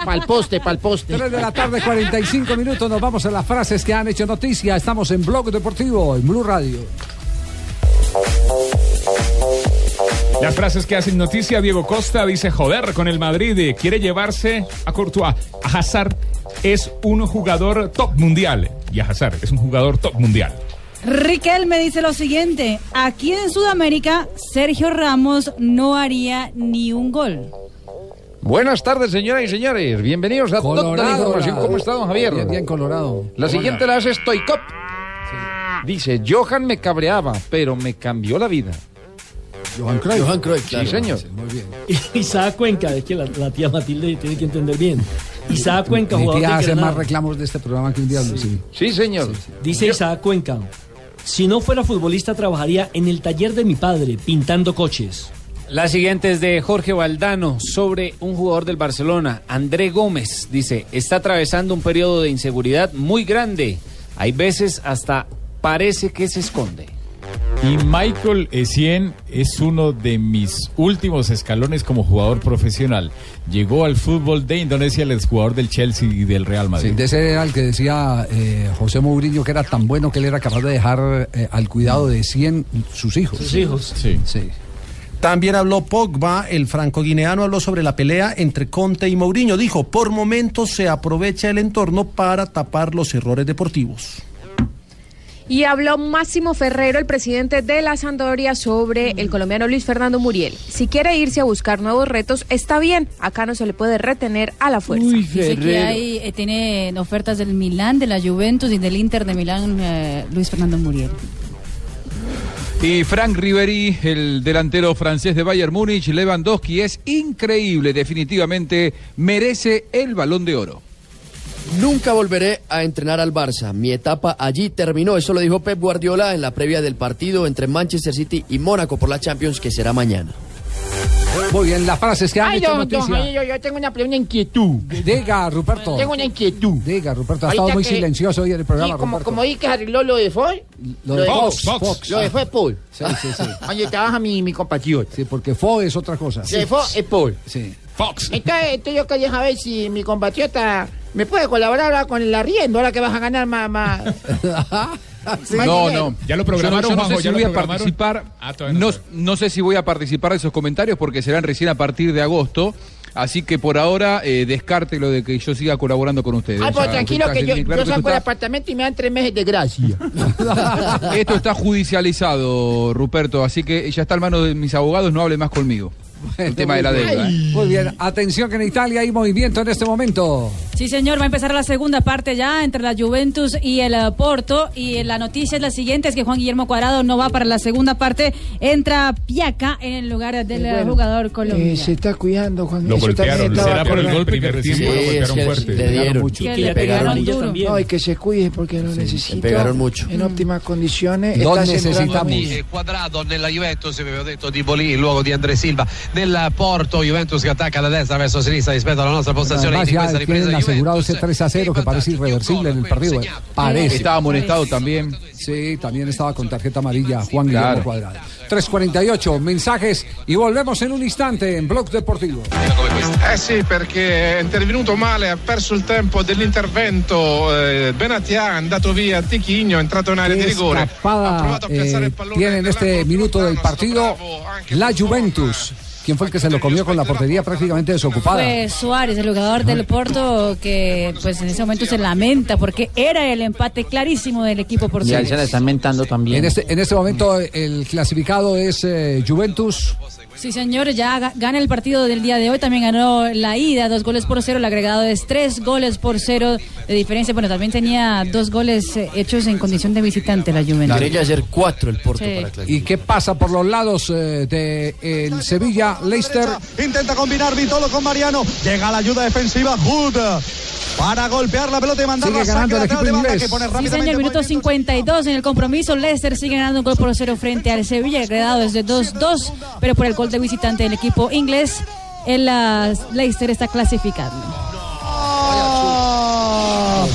Para el poste, para el poste. 3 de la tarde, 45 minutos. Nos vamos a las frases que han hecho noticia. Estamos en Blog Deportivo, en Blue Radio. Las frases que hacen noticia, Diego Costa dice, joder, con el Madrid eh, quiere llevarse a Courtois. A Hazard es un jugador top mundial. Y a Hazard es un jugador top mundial. Riquel me dice lo siguiente: aquí en Sudamérica, Sergio Ramos no haría ni un gol. Buenas tardes, señoras y señores. Bienvenidos a toda la Colorado, información. ¿Cómo está, don Javier? Bien, bien colorado. La siguiente la hace Stoikop. Dice, Johan me cabreaba, pero me cambió la vida. Johan Cruyff. Johan Cruyff, Sí, señor. Muy bien. Isaac Cuenca, es que la, la tía Matilde tiene que entender bien. Isaac Cuenca, Mi jugador tía hace más reclamos de este programa que un día. Sí. Sí, señor. Dice Isaac Cuenca, si no fuera futbolista trabajaría en el taller de mi padre, pintando coches. La siguiente es de Jorge Valdano sobre un jugador del Barcelona, André Gómez. Dice, está atravesando un periodo de inseguridad muy grande. Hay veces hasta parece que se esconde. Y Michael Essien es uno de mis últimos escalones como jugador profesional. Llegó al fútbol de Indonesia, el exjugador del Chelsea y del Real Sí, Madrid. de ese era el que decía eh, José Mourinho que era tan bueno que él era capaz de dejar eh, al cuidado de 100 sus hijos. Sus hijos. Sí. Sí. También habló Pogba, el franco-guineano habló sobre la pelea entre Conte y Mourinho. Dijo, por momentos se aprovecha el entorno para tapar los errores deportivos. Y habló Máximo Ferrero, el presidente de la Sampdoria, sobre el colombiano Luis Fernando Muriel. Si quiere irse a buscar nuevos retos, está bien. Acá no se le puede retener a la fuerza. Dice que hay, eh, tiene ofertas del Milán, de la Juventus y del Inter de Milán, eh, Luis Fernando Muriel. Y Frank Ribery, el delantero francés de Bayern Múnich, Lewandowski, es increíble, definitivamente merece el balón de oro. Nunca volveré a entrenar al Barça. Mi etapa allí terminó. Eso lo dijo Pep Guardiola en la previa del partido entre Manchester City y Mónaco por la Champions que será mañana. Muy bien, las frases que han Ay, hecho don, noticia. Yo, yo tengo una, una inquietud. Diga, Ruperto. Tengo una inquietud. Diga, Ruperto, ha Ahorita estado muy que- silencioso hoy en el programa, Sí, como, Ruperto. como vi que se arregló lo de Fox. Lo de Fox, Fox. Lo de Fox es Paul. Sí, sí, sí. Donde trabaja mi, mi compatriota. Sí, porque Fo es otra cosa. Lo de Fox es Paul. Sí. Fox. Entonces, entonces yo quería saber si mi compatriota me puede colaborar ahora con el arriendo, ahora que vas a ganar más... más No, no. Ya lo programaron, Yo no, yo no Juanjo, sé si ya lo voy a participar. Ah, no, no no sé si voy a participar de esos comentarios porque serán recién a partir de agosto. Así que por ahora eh, descarte lo de que yo siga colaborando con ustedes. Ay, pues tranquilo que yo, claro yo que saco el está- apartamento y me dan tres meses de gracia. Esto está judicializado, Ruperto, así que ya está en manos de mis abogados, no hable más conmigo. El tema de la deuda. ¿eh? Muy bien, atención que en Italia hay movimiento en este momento. Sí, señor, va a empezar la segunda parte ya entre la Juventus y el eh, Porto. Y la noticia es la siguiente, es que Juan Guillermo Cuadrado no va para la segunda parte. Entra Piaca en el lugar del eh, bueno, jugador colombiano. Eh, se está cuidando, Juan. Lo golpearon, será por el golpe primer tiempo, lo golpearon fuerte. le dieron mucho. Que le pegaron pegaron también. No, y que se cuide porque lo necesita. le pegaron mucho. En óptimas condiciones. Lo necesitamos. Di Quadrado nella Juventus, avevo detto di Bolì in luogo di André Silva. Nel Porto, Juventus che attacca da destra verso sinistra rispetto alla nostra postazione Además ya ripresa tienen asegurado ese 3 a 0 que parece irreversible en el partido. Parece. Estaba amonestado también. Sí, también estaba con tarjeta amarilla Juan Claro. Guillermo Cuadrado. 3.48, mensajes y volvemos en un instante en Blog Deportivo. Eh sì, perché è intervenuto male, ha perso il tempo dell'intervento. Eh, Benatia è andato via, Tichigno è entrato in area di rigore. Ha provato a piazzare eh, il pallone tiene en este minuto del partido la Juventus, ¿quién fue el que se lo comió con la portería prácticamente desocupada? Fue Suárez, el jugador del Porto, que pues en ese momento se lamenta porque era el empate clarísimo del equipo Y portugués. se le están mentando también. En este, en este momento el clasificado es eh, Juventus. Sí, señor, ya ga- gana el partido del día de hoy. También ganó la ida, dos goles por cero. El agregado es tres goles por cero de diferencia. Bueno, también tenía dos goles eh, hechos en condición de visitante la Juventus. Debería ser cuatro el Porto Sí. para. ¿Y qué pasa por los lados eh, de el Sevilla, Leicester? Intenta combinar Vitolo con Mariano. Llega la ayuda defensiva. Hood. Para golpear la pelota y mandar Sigue la ganando el equipo banda inglés. que pone Sí, señor, minuto 52 en el compromiso. Leicester sigue ganando un gol por cero frente al Sevilla. Agregado es de 2-2, pero por el gol de visitante del equipo inglés, el ah, Leicester está clasificado. ¡Ah!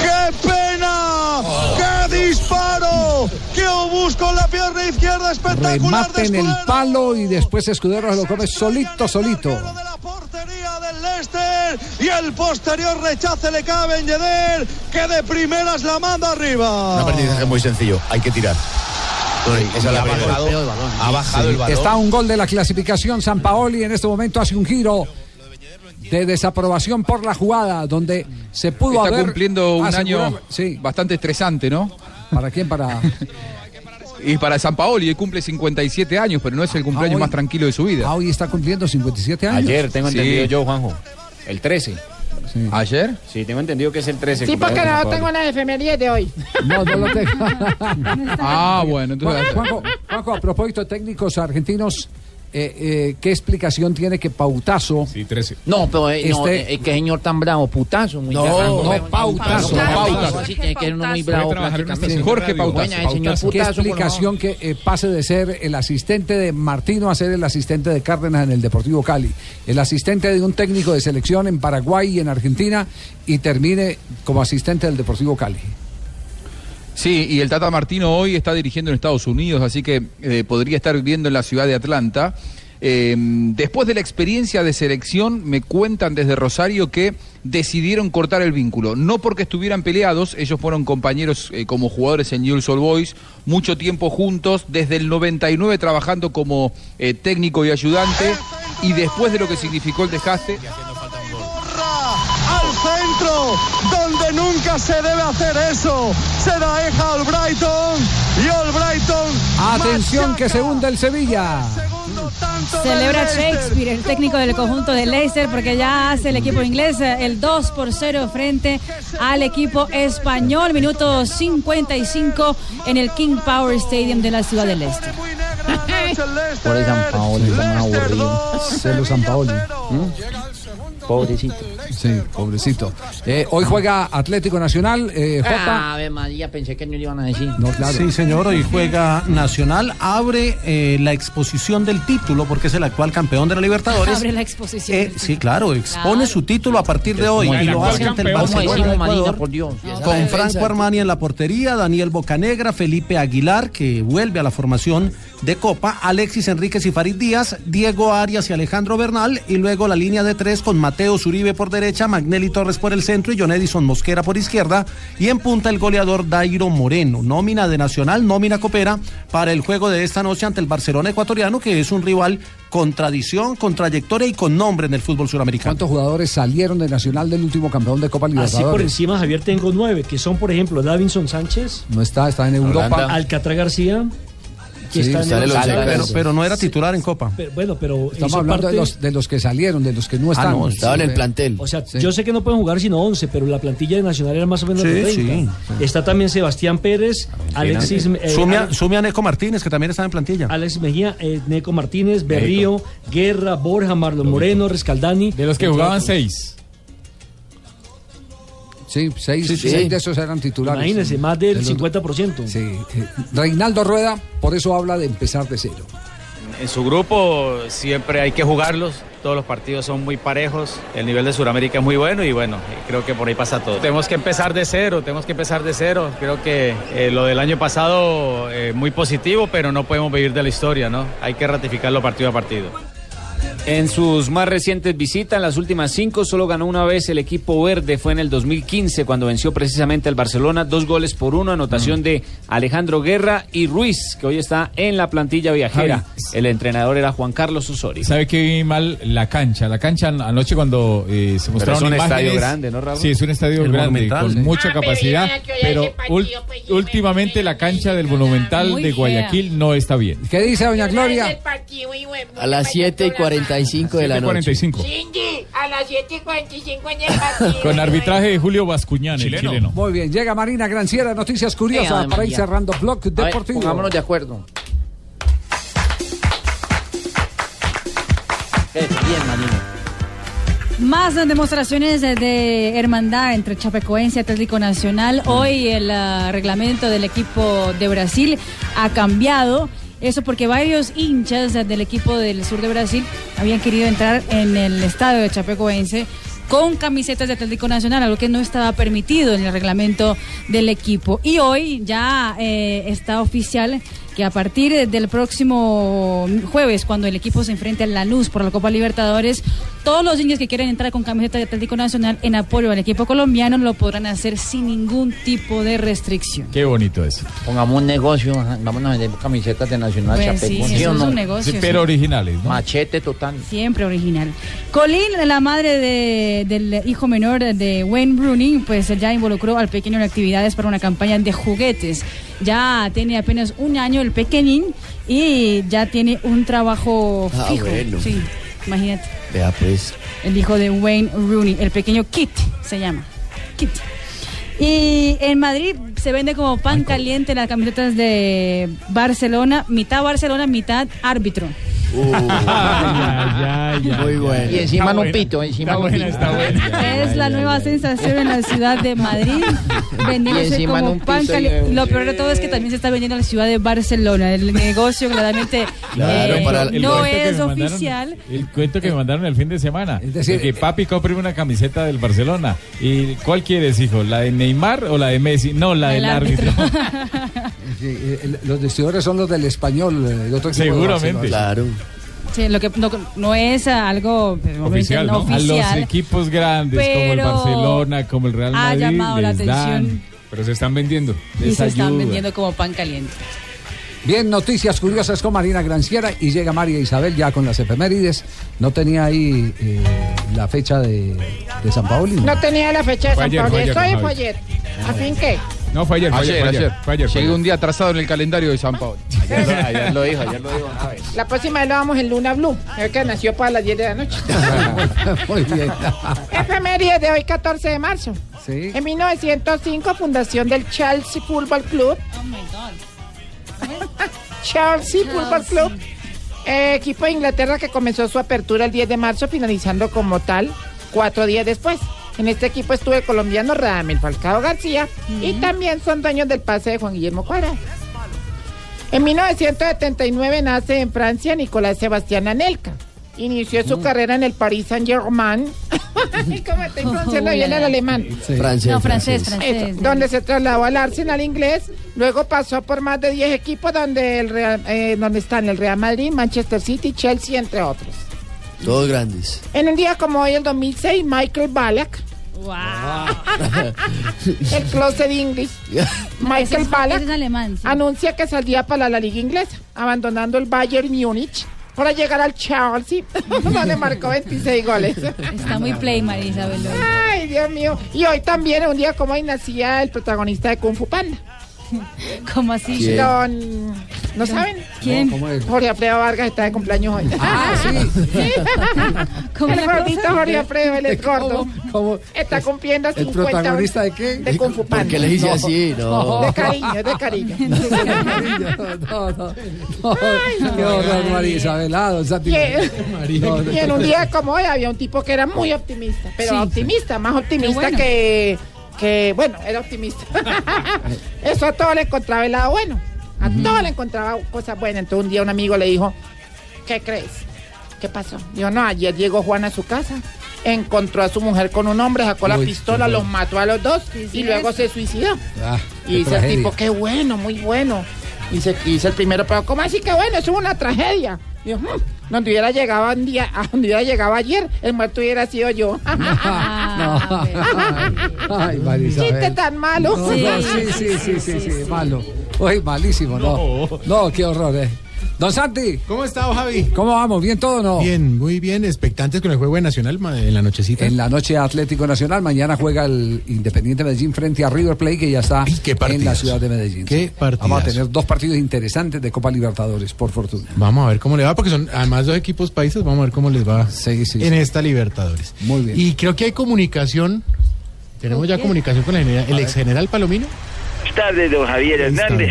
¡Qué pena! ¡Qué disparo! ¡Qué obús con la pierna izquierda espectacular! Remate en el palo y después Escudero se lo come solito, solito. Y el posterior rechace le cabe a Ben Yedder que de primeras la manda Un arriba. aprendizaje muy sencillo, hay que tirar. La ha bajado, ha bajado Sí, el balón. Está un gol de la clasificación. San Paoli en este momento hace un giro de desaprobación por la jugada donde se pudo Está haber cumpliendo un año bastante estresante, ¿no? ¿Para quién? Para. Y para San Paoli, él cumple 57 años, pero no es el cumpleaños Ah, hoy- más tranquilo de su vida. Ah, hoy está cumpliendo 57 años. Ayer tengo Sí. entendido yo, Juanjo. El 13. ¿Ayer? Sí, tengo entendido que es el 13. Sí, porque cumpleaños de no tengo Paoli. la efemería de hoy. No, no lo tengo. Ah, bueno, entonces. Juanjo, Juanjo, a propósito técnicos argentinos, eh, eh, ¿qué explicación tiene que Pautazo? Sí, 13. No, pero eh, no, Este- eh, qué señor tan bravo, putazo. Muy No, bravo. no, pautazo, No, pautazo. Así tiene que ser uno muy bravo. prácticamente. Jorge Pautazo. Señor ¿Qué putazo, explicación que eh, pase de ser el asistente de Martino a ser el asistente de Cárdenas en el Deportivo Cali? El asistente de un técnico de selección en Paraguay y en Argentina y termine como asistente del Deportivo Cali. Sí, y el Tata Martino hoy está dirigiendo en Estados Unidos, así que eh, podría estar viviendo en la ciudad de Atlanta. Eh, después de la experiencia de selección, me cuentan desde Rosario que decidieron cortar el vínculo. No porque estuvieran peleados, ellos fueron compañeros eh, como jugadores en Newell's Old Boys, mucho tiempo juntos, desde el 99 trabajando como eh, técnico y ayudante, y después de lo que significó el desgaste. Centro, donde nunca se debe hacer eso. Se da eja al Brighton y al Brighton. Atención que se hunde el Sevilla. Celebra Shakespeare, el técnico del conjunto de Leicester, porque ya hace el equipo inglés eh, el 2 por 0 frente al equipo español. Minuto 55 en el King Power Stadium de la ciudad de Leicester. Por el San Paolo. Celo San Paoli. Pobrecito. Sí, pobrecito. Eh, hoy juega Atlético Nacional, eh, Jota. Ave María, pensé que no le iban a decir. No, claro. Sí, señor, hoy juega Nacional, abre eh, la exposición del título porque es el actual campeón de la Libertadores. Abre la exposición. Eh, sí, claro, expone Claro. su título a partir de hoy y lo hace ante el. Barcelona ¿Cómo de decimos, Marina, Ecuador, por Dios? con Franco Armani en la portería, Daniel Bocanegra, Felipe Aguilar, que vuelve a la formación de Copa, Alexis Enríquez y Farid Díaz, Diego Arias y Alejandro Bernal, y luego la línea de tres con Mateo Zuribe por derecha, Magnelli Torres por el centro y John Edison Mosquera por izquierda, y en punta el goleador Dairo Moreno. Nómina de Nacional, nómina copera para el juego de esta noche ante el Barcelona ecuatoriano, que es un rival con tradición, con trayectoria y con nombre en el fútbol suramericano. ¿Cuántos jugadores salieron de Nacional del último campeón de Copa Así por Libertadores? encima, Javier, tengo nueve, que son, por ejemplo, Davinson Sánchez, No está, está en Europa. Alcatraz García, pero, no era titular en Copa. Bueno, pero estamos hablando de, los, de, los, que salieron, de los que no. Ah, estaban en el plantel. O sea, yo sé que no pueden jugar sino 11, pero la plantilla de Nacional era más o menos de 20. Está también Sebastián Pérez, ah, Alexis. Eh, Sumia, Sumia, Neco Martínez, que también estaba en plantilla. Alex Mejía, eh, Neco Martínez, Berrío, Guerra, Borja, Marlon Moreno, Rescaldani. De los que jugaban 6. Sí, seis, Sí, sí. seis de esos eran titulares. Imagínense, más del De los- 50%. Sí. eh, Reinaldo Rueda, por eso habla de empezar de cero. En su grupo siempre hay que jugarlos, todos los partidos son muy parejos, el nivel de Sudamérica es muy bueno y bueno, creo que por ahí pasa todo. Tenemos que empezar de cero, tenemos que empezar de cero. Creo que eh, lo del año pasado eh, muy positivo, pero no podemos vivir de la historia, ¿no? Hay que ratificarlo partido a partido. En sus más recientes visitas, en las últimas cinco, solo ganó una vez el equipo verde. Fue en el 2015 cuando venció precisamente al Barcelona, dos goles por uno, anotación de Alejandro Guerra y Ruiz, que hoy está en la plantilla viajera. El entrenador era Juan Carlos Osorio. ¿Sabe que vi mal la cancha? La cancha an- anoche cuando eh, se mostraron es un imágenes- estadio grande, ¿no, Raúl? Sí, es un estadio El grande, con sí. mucha capacidad, pero ul- últimamente la cancha del Monumental de Guayaquil no está bien. ¿Qué dice doña Gloria? A las 7 y 45 de la noche. 7:45. Cindy, a las 7.45 en el partido. Con arbitraje de Julio Bascuñán, el chileno. Muy bien, llega Marina Granciera, noticias curiosas para ir cerrando Blog Deportivo. pongámonos de acuerdo. Eso, bien, Marina. Más demostraciones de, de hermandad entre Chapecoense y Atlético Nacional. Hoy el ah, reglamento del equipo de Brasil ha cambiado. Eso porque varios hinchas del equipo del sur de Brasil habían querido entrar en el estadio de Chapecoense con camisetas de Atlético Nacional, algo que no estaba permitido en el reglamento del equipo. Y hoy ya eh, está oficial que a partir del próximo jueves, cuando el equipo se enfrente a Lanús por la Copa Libertadores, todos los niños que quieran entrar con camiseta de Atlético Nacional en apoyo al equipo colombiano lo podrán hacer sin ningún tipo de restricción. Qué bonito eso. Pongamos un negocio, vámonos a vender camisetas de Nacional Pues sí, ¿sí no? un negocio, Sí, pero sí. originales, ¿no? Machete total. Siempre original. Colin, la madre de- del hijo menor de Wayne Rooney, pues ya involucró al pequeño en actividades para una campaña de juguetes. Ya tiene apenas un año el pequeñín y ya tiene un trabajo Ah, fijo. bueno. Sí, imagínate. Vea pues. El hijo de Wayne Rooney, el pequeño Kit se llama. Kit. Y en Madrid se vende como pan caliente las camisetas de Barcelona, mitad Barcelona, mitad árbitro. Muy bueno. Y encima en un pito, encima en un pito. Es la nueva sensación en la ciudad de Madrid, vendiéndose como un pan caliente. Lo peor de todo es que también se está vendiendo en la ciudad de Barcelona. El negocio claramente Claro, eh, para el no es mandaron- oficial. El cuento que me mandaron el fin de semana. decir, de que papi compre una camiseta del Barcelona. ¿Y cuál quieres, hijo? ¿La de Neymar o la de Messi? No, la del árbitro. Sí, eh, el- los distribuidores son los del español, eh, el otro equipo de Seguramente. Sí, lo que no, no es algo pues, Oficial, no ¿no? A los equipos grandes como el Barcelona, como el Real ha Madrid, llamado la atención. dan. Pero se están vendiendo. y se están vendiendo como pan caliente. Bien, noticias curiosas con Marina Granciera y llega María Isabel ya con las efemérides. No tenía ahí eh, la fecha de, de San Paoli. No tenía la fecha de Fue San ayer, Pablo. fue ayer, ¿Esto hoy Javi. fue ayer? ¿A fin qué? No, fue ayer, fue ayer, Ayer, fue ayer. ayer. Fue ayer, fue Llegué ayer. un día atrasado en el calendario de San Pablo. Ayer lo dijo, ayer lo dijo. una vez. La próxima vez lo vamos en Luna Blue. Es que nació para las 10 de la noche. Muy bien. Efemérides de hoy, 14 de marzo. Sí. En 1905, fundación del Chelsea Football Club. Chelsea Football Club. eh, equipo de Inglaterra que comenzó su apertura el 10 de marzo, finalizando como tal cuatro días después. En este equipo estuvo el colombiano Radamel Falcao García y también son dueños del pase de Juan Guillermo Cuadra. En 1979 nace en Francia Nicolás Sebastián Anelka. Inició su carrera en el Paris Saint-Germain. ¿Cómo estoy pronunciando bien el alemán? Francés, No, francés, francés. francés. Eso, donde se trasladó al Arsenal inglés, luego pasó por más de 10 equipos donde, el Real- eh, donde están el Real Madrid, Manchester City, Chelsea, entre otros. Todos grandes. En un día como hoy, el 2006, Michael Ballack, el closet English, Michael Ballack, ese es alemán. sí. anuncia que saldría para la liga inglesa, abandonando el Bayern Múnich para llegar al Chelsea, donde marcó 26 goles. Está muy play, María Isabel. hoy. Ay, Dios mío. Y hoy también, un día como hoy, nacía el protagonista de Kung Fu Panda. ¿Cómo así? ¿Quién? Don... ¿No saben? ¿Quién? ¿Cómo es? Jorge Alfredo Vargas está de cumpleaños hoy. Ah, sí. ¿Cómo el la gordito? Jorge Alfredo, él es gordo. ¿Cómo- cómo? Está cumpliendo ¿El 50 protagonista de qué? de Kung Fu Panda. ¿Por qué le dice así? No. De cariño, de cariño. No, no, no. Qué horror, María Isabel. Y en- No, no. Y en un día como hoy había un tipo que era muy optimista, pero Sí. optimista, más optimista bueno. que, que, bueno, era optimista. Eso a todo le encontraba el lado bueno, a todo le encontraba cosas buenas. Entonces un día un amigo le dijo, ¿qué crees? ¿Qué pasó? Dijo, no, ayer llegó Juan a su casa, encontró a su mujer con un hombre, sacó la pistola, los mató a los dos Sí, y luego se suicidó. Ah, Y dice el tipo, qué bueno, muy bueno. Y dice, y dice el primero, pero ¿cómo así que bueno? Eso es una tragedia. "Mm, Donde hubiera llegado un día, a donde hubiera llegado ayer, el muerto hubiera sido yo. Ay, Marisabel. Chiste tan malo. No, no, sí, sí, sí, sí, sí, malo. Uy, malísimo, no. No, qué horror, eh. Don Santi. ¿Cómo está, Javi? ¿Cómo vamos? ¿Bien todo o no? Bien, muy bien. Expectantes con el juego de Nacional en la nochecita. En la noche Atlético Nacional, mañana juega el Independiente Medellín frente a River Plate, que ya está en la ciudad de Medellín. Qué Sí. Vamos a partidazo. tener dos partidos interesantes de Copa Libertadores, por fortuna. Vamos a ver cómo le va, porque son además dos equipos países. Vamos a ver cómo les va en esta Libertadores. Muy bien. Y creo que hay comunicación. Tenemos ya comunicación con el, general- el ex general Palomino. Buenas tardes, don Javier Hernández.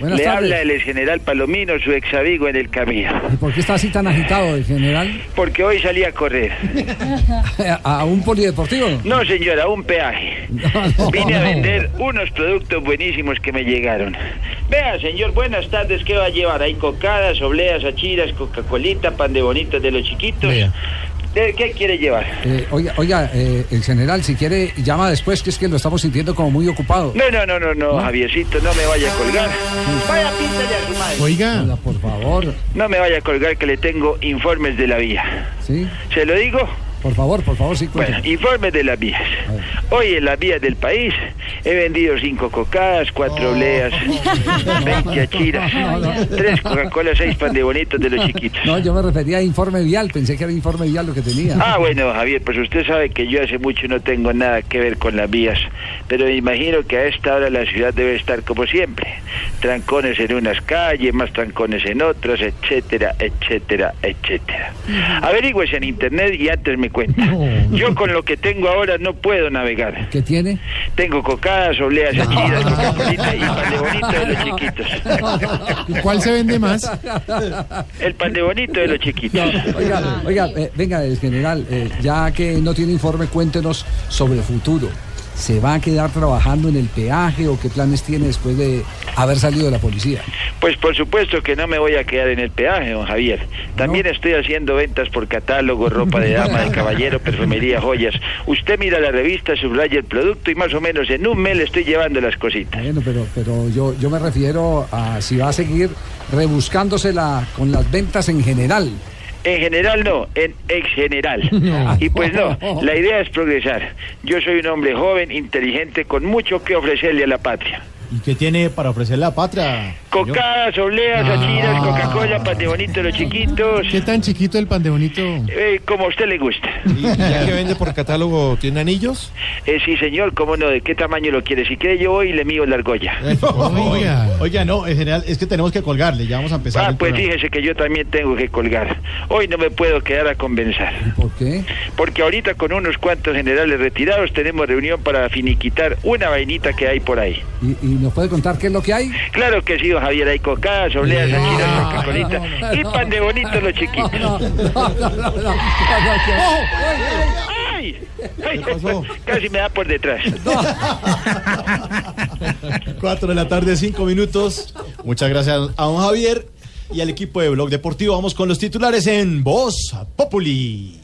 Buenas Le tardes. habla el ex general Palomino, su ex amigo en el camino. ¿Y por qué está así tan agitado el general? Porque hoy salí a correr. ¿A un polideportivo? No, señora, un peaje. Vine a vender unos productos buenísimos que me llegaron. Vea, señor, buenas tardes. ¿Qué va a llevar? Hay cocadas, obleas, achiras, coca-colita, pan de bonitos de los chiquitos. ¿De ¿Qué quiere llevar? Eh, oiga, oiga eh, el general, si quiere, llama después, que es que lo estamos sintiendo como muy ocupado. No, no, no, no, no, Javiercito, no me vaya a colgar. Vaya, píntale a su madre. Oiga. por favor. No me vaya a colgar que le tengo informes de la vía. ¿Sí? ¿Se lo digo? Por favor, por favor, sí. Bueno, informes de las vías. Hoy en las vías del país he vendido cinco cocadas, cuatro obleas, 20 achiras, tres Coca-Cola, seis pan de bonitos de los chiquitos. No, yo me refería a informe vial, pensé que era informe vial lo que tenía. Ah, bueno, Javier, pues usted sabe que yo hace mucho no tengo nada que ver con las vías, pero me imagino que a esta hora la ciudad debe estar como siempre. Trancones en unas calles, más trancones en otras, etcétera, etcétera, etcétera. Averigües en internet y antes me cuenta. Yo con lo que tengo ahora no puedo navegar. ¿Qué tiene? Tengo cocadas, obleas, achiras, coca y pan de bonito de los chiquitos. ¿Y cuál se vende más? El pan de bonito de los chiquitos. Oiga, oiga eh, venga, el general, eh, ya que no tiene informe, cuéntenos sobre el futuro. ¿Se va a quedar trabajando en el peaje o qué planes tiene después de haber salido de la policía? Pues por supuesto que no me voy a quedar en el peaje, don Javier. También estoy haciendo ventas por catálogo, ropa de dama, de caballero, perfumería, joyas. Usted mira la revista, subraya el producto y más o menos en un mes le estoy llevando las cositas. Bueno, pero, pero yo, yo me refiero a si va a seguir rebuscándosela con las ventas en general. En general no, en ex general. Y pues no, la idea es progresar. Yo soy un hombre joven, inteligente, con mucho que ofrecerle a la patria. ¿Y qué tiene para ofrecerle a la patria? Cocadas, obleas, achiras, Coca-Cola, pan de bonito, los chiquitos. ¿Qué tan chiquito el pan de bonito? Eh, como a usted le gusta. ¿Y ya que vende por catálogo, tiene anillos? Eh, sí, señor, cómo no, ¿de qué tamaño lo quiere? Si quiere yo voy y le mío la argolla. Oiga. Oiga, no, en general, es que tenemos que colgarle, ya vamos a empezar. Ah, pues programa. fíjese que yo también tengo que colgar. Hoy no me puedo quedar a convencer. ¿Por qué? Porque ahorita con unos cuantos generales retirados tenemos reunión para finiquitar una vainita que hay por ahí. ¿Y, y nos puede contar qué es lo que hay? Claro que sí, don Javier, hay cocadas, obleas, achiras, Coca-Colita y pan de bonito los chiquitos. ¡Ay! Ay, Casi me da por detrás. Cuatro de la tarde, cinco minutos. Muchas gracias a don Javier y al equipo de Blog Deportivo. Vamos con los titulares en Voz Populi.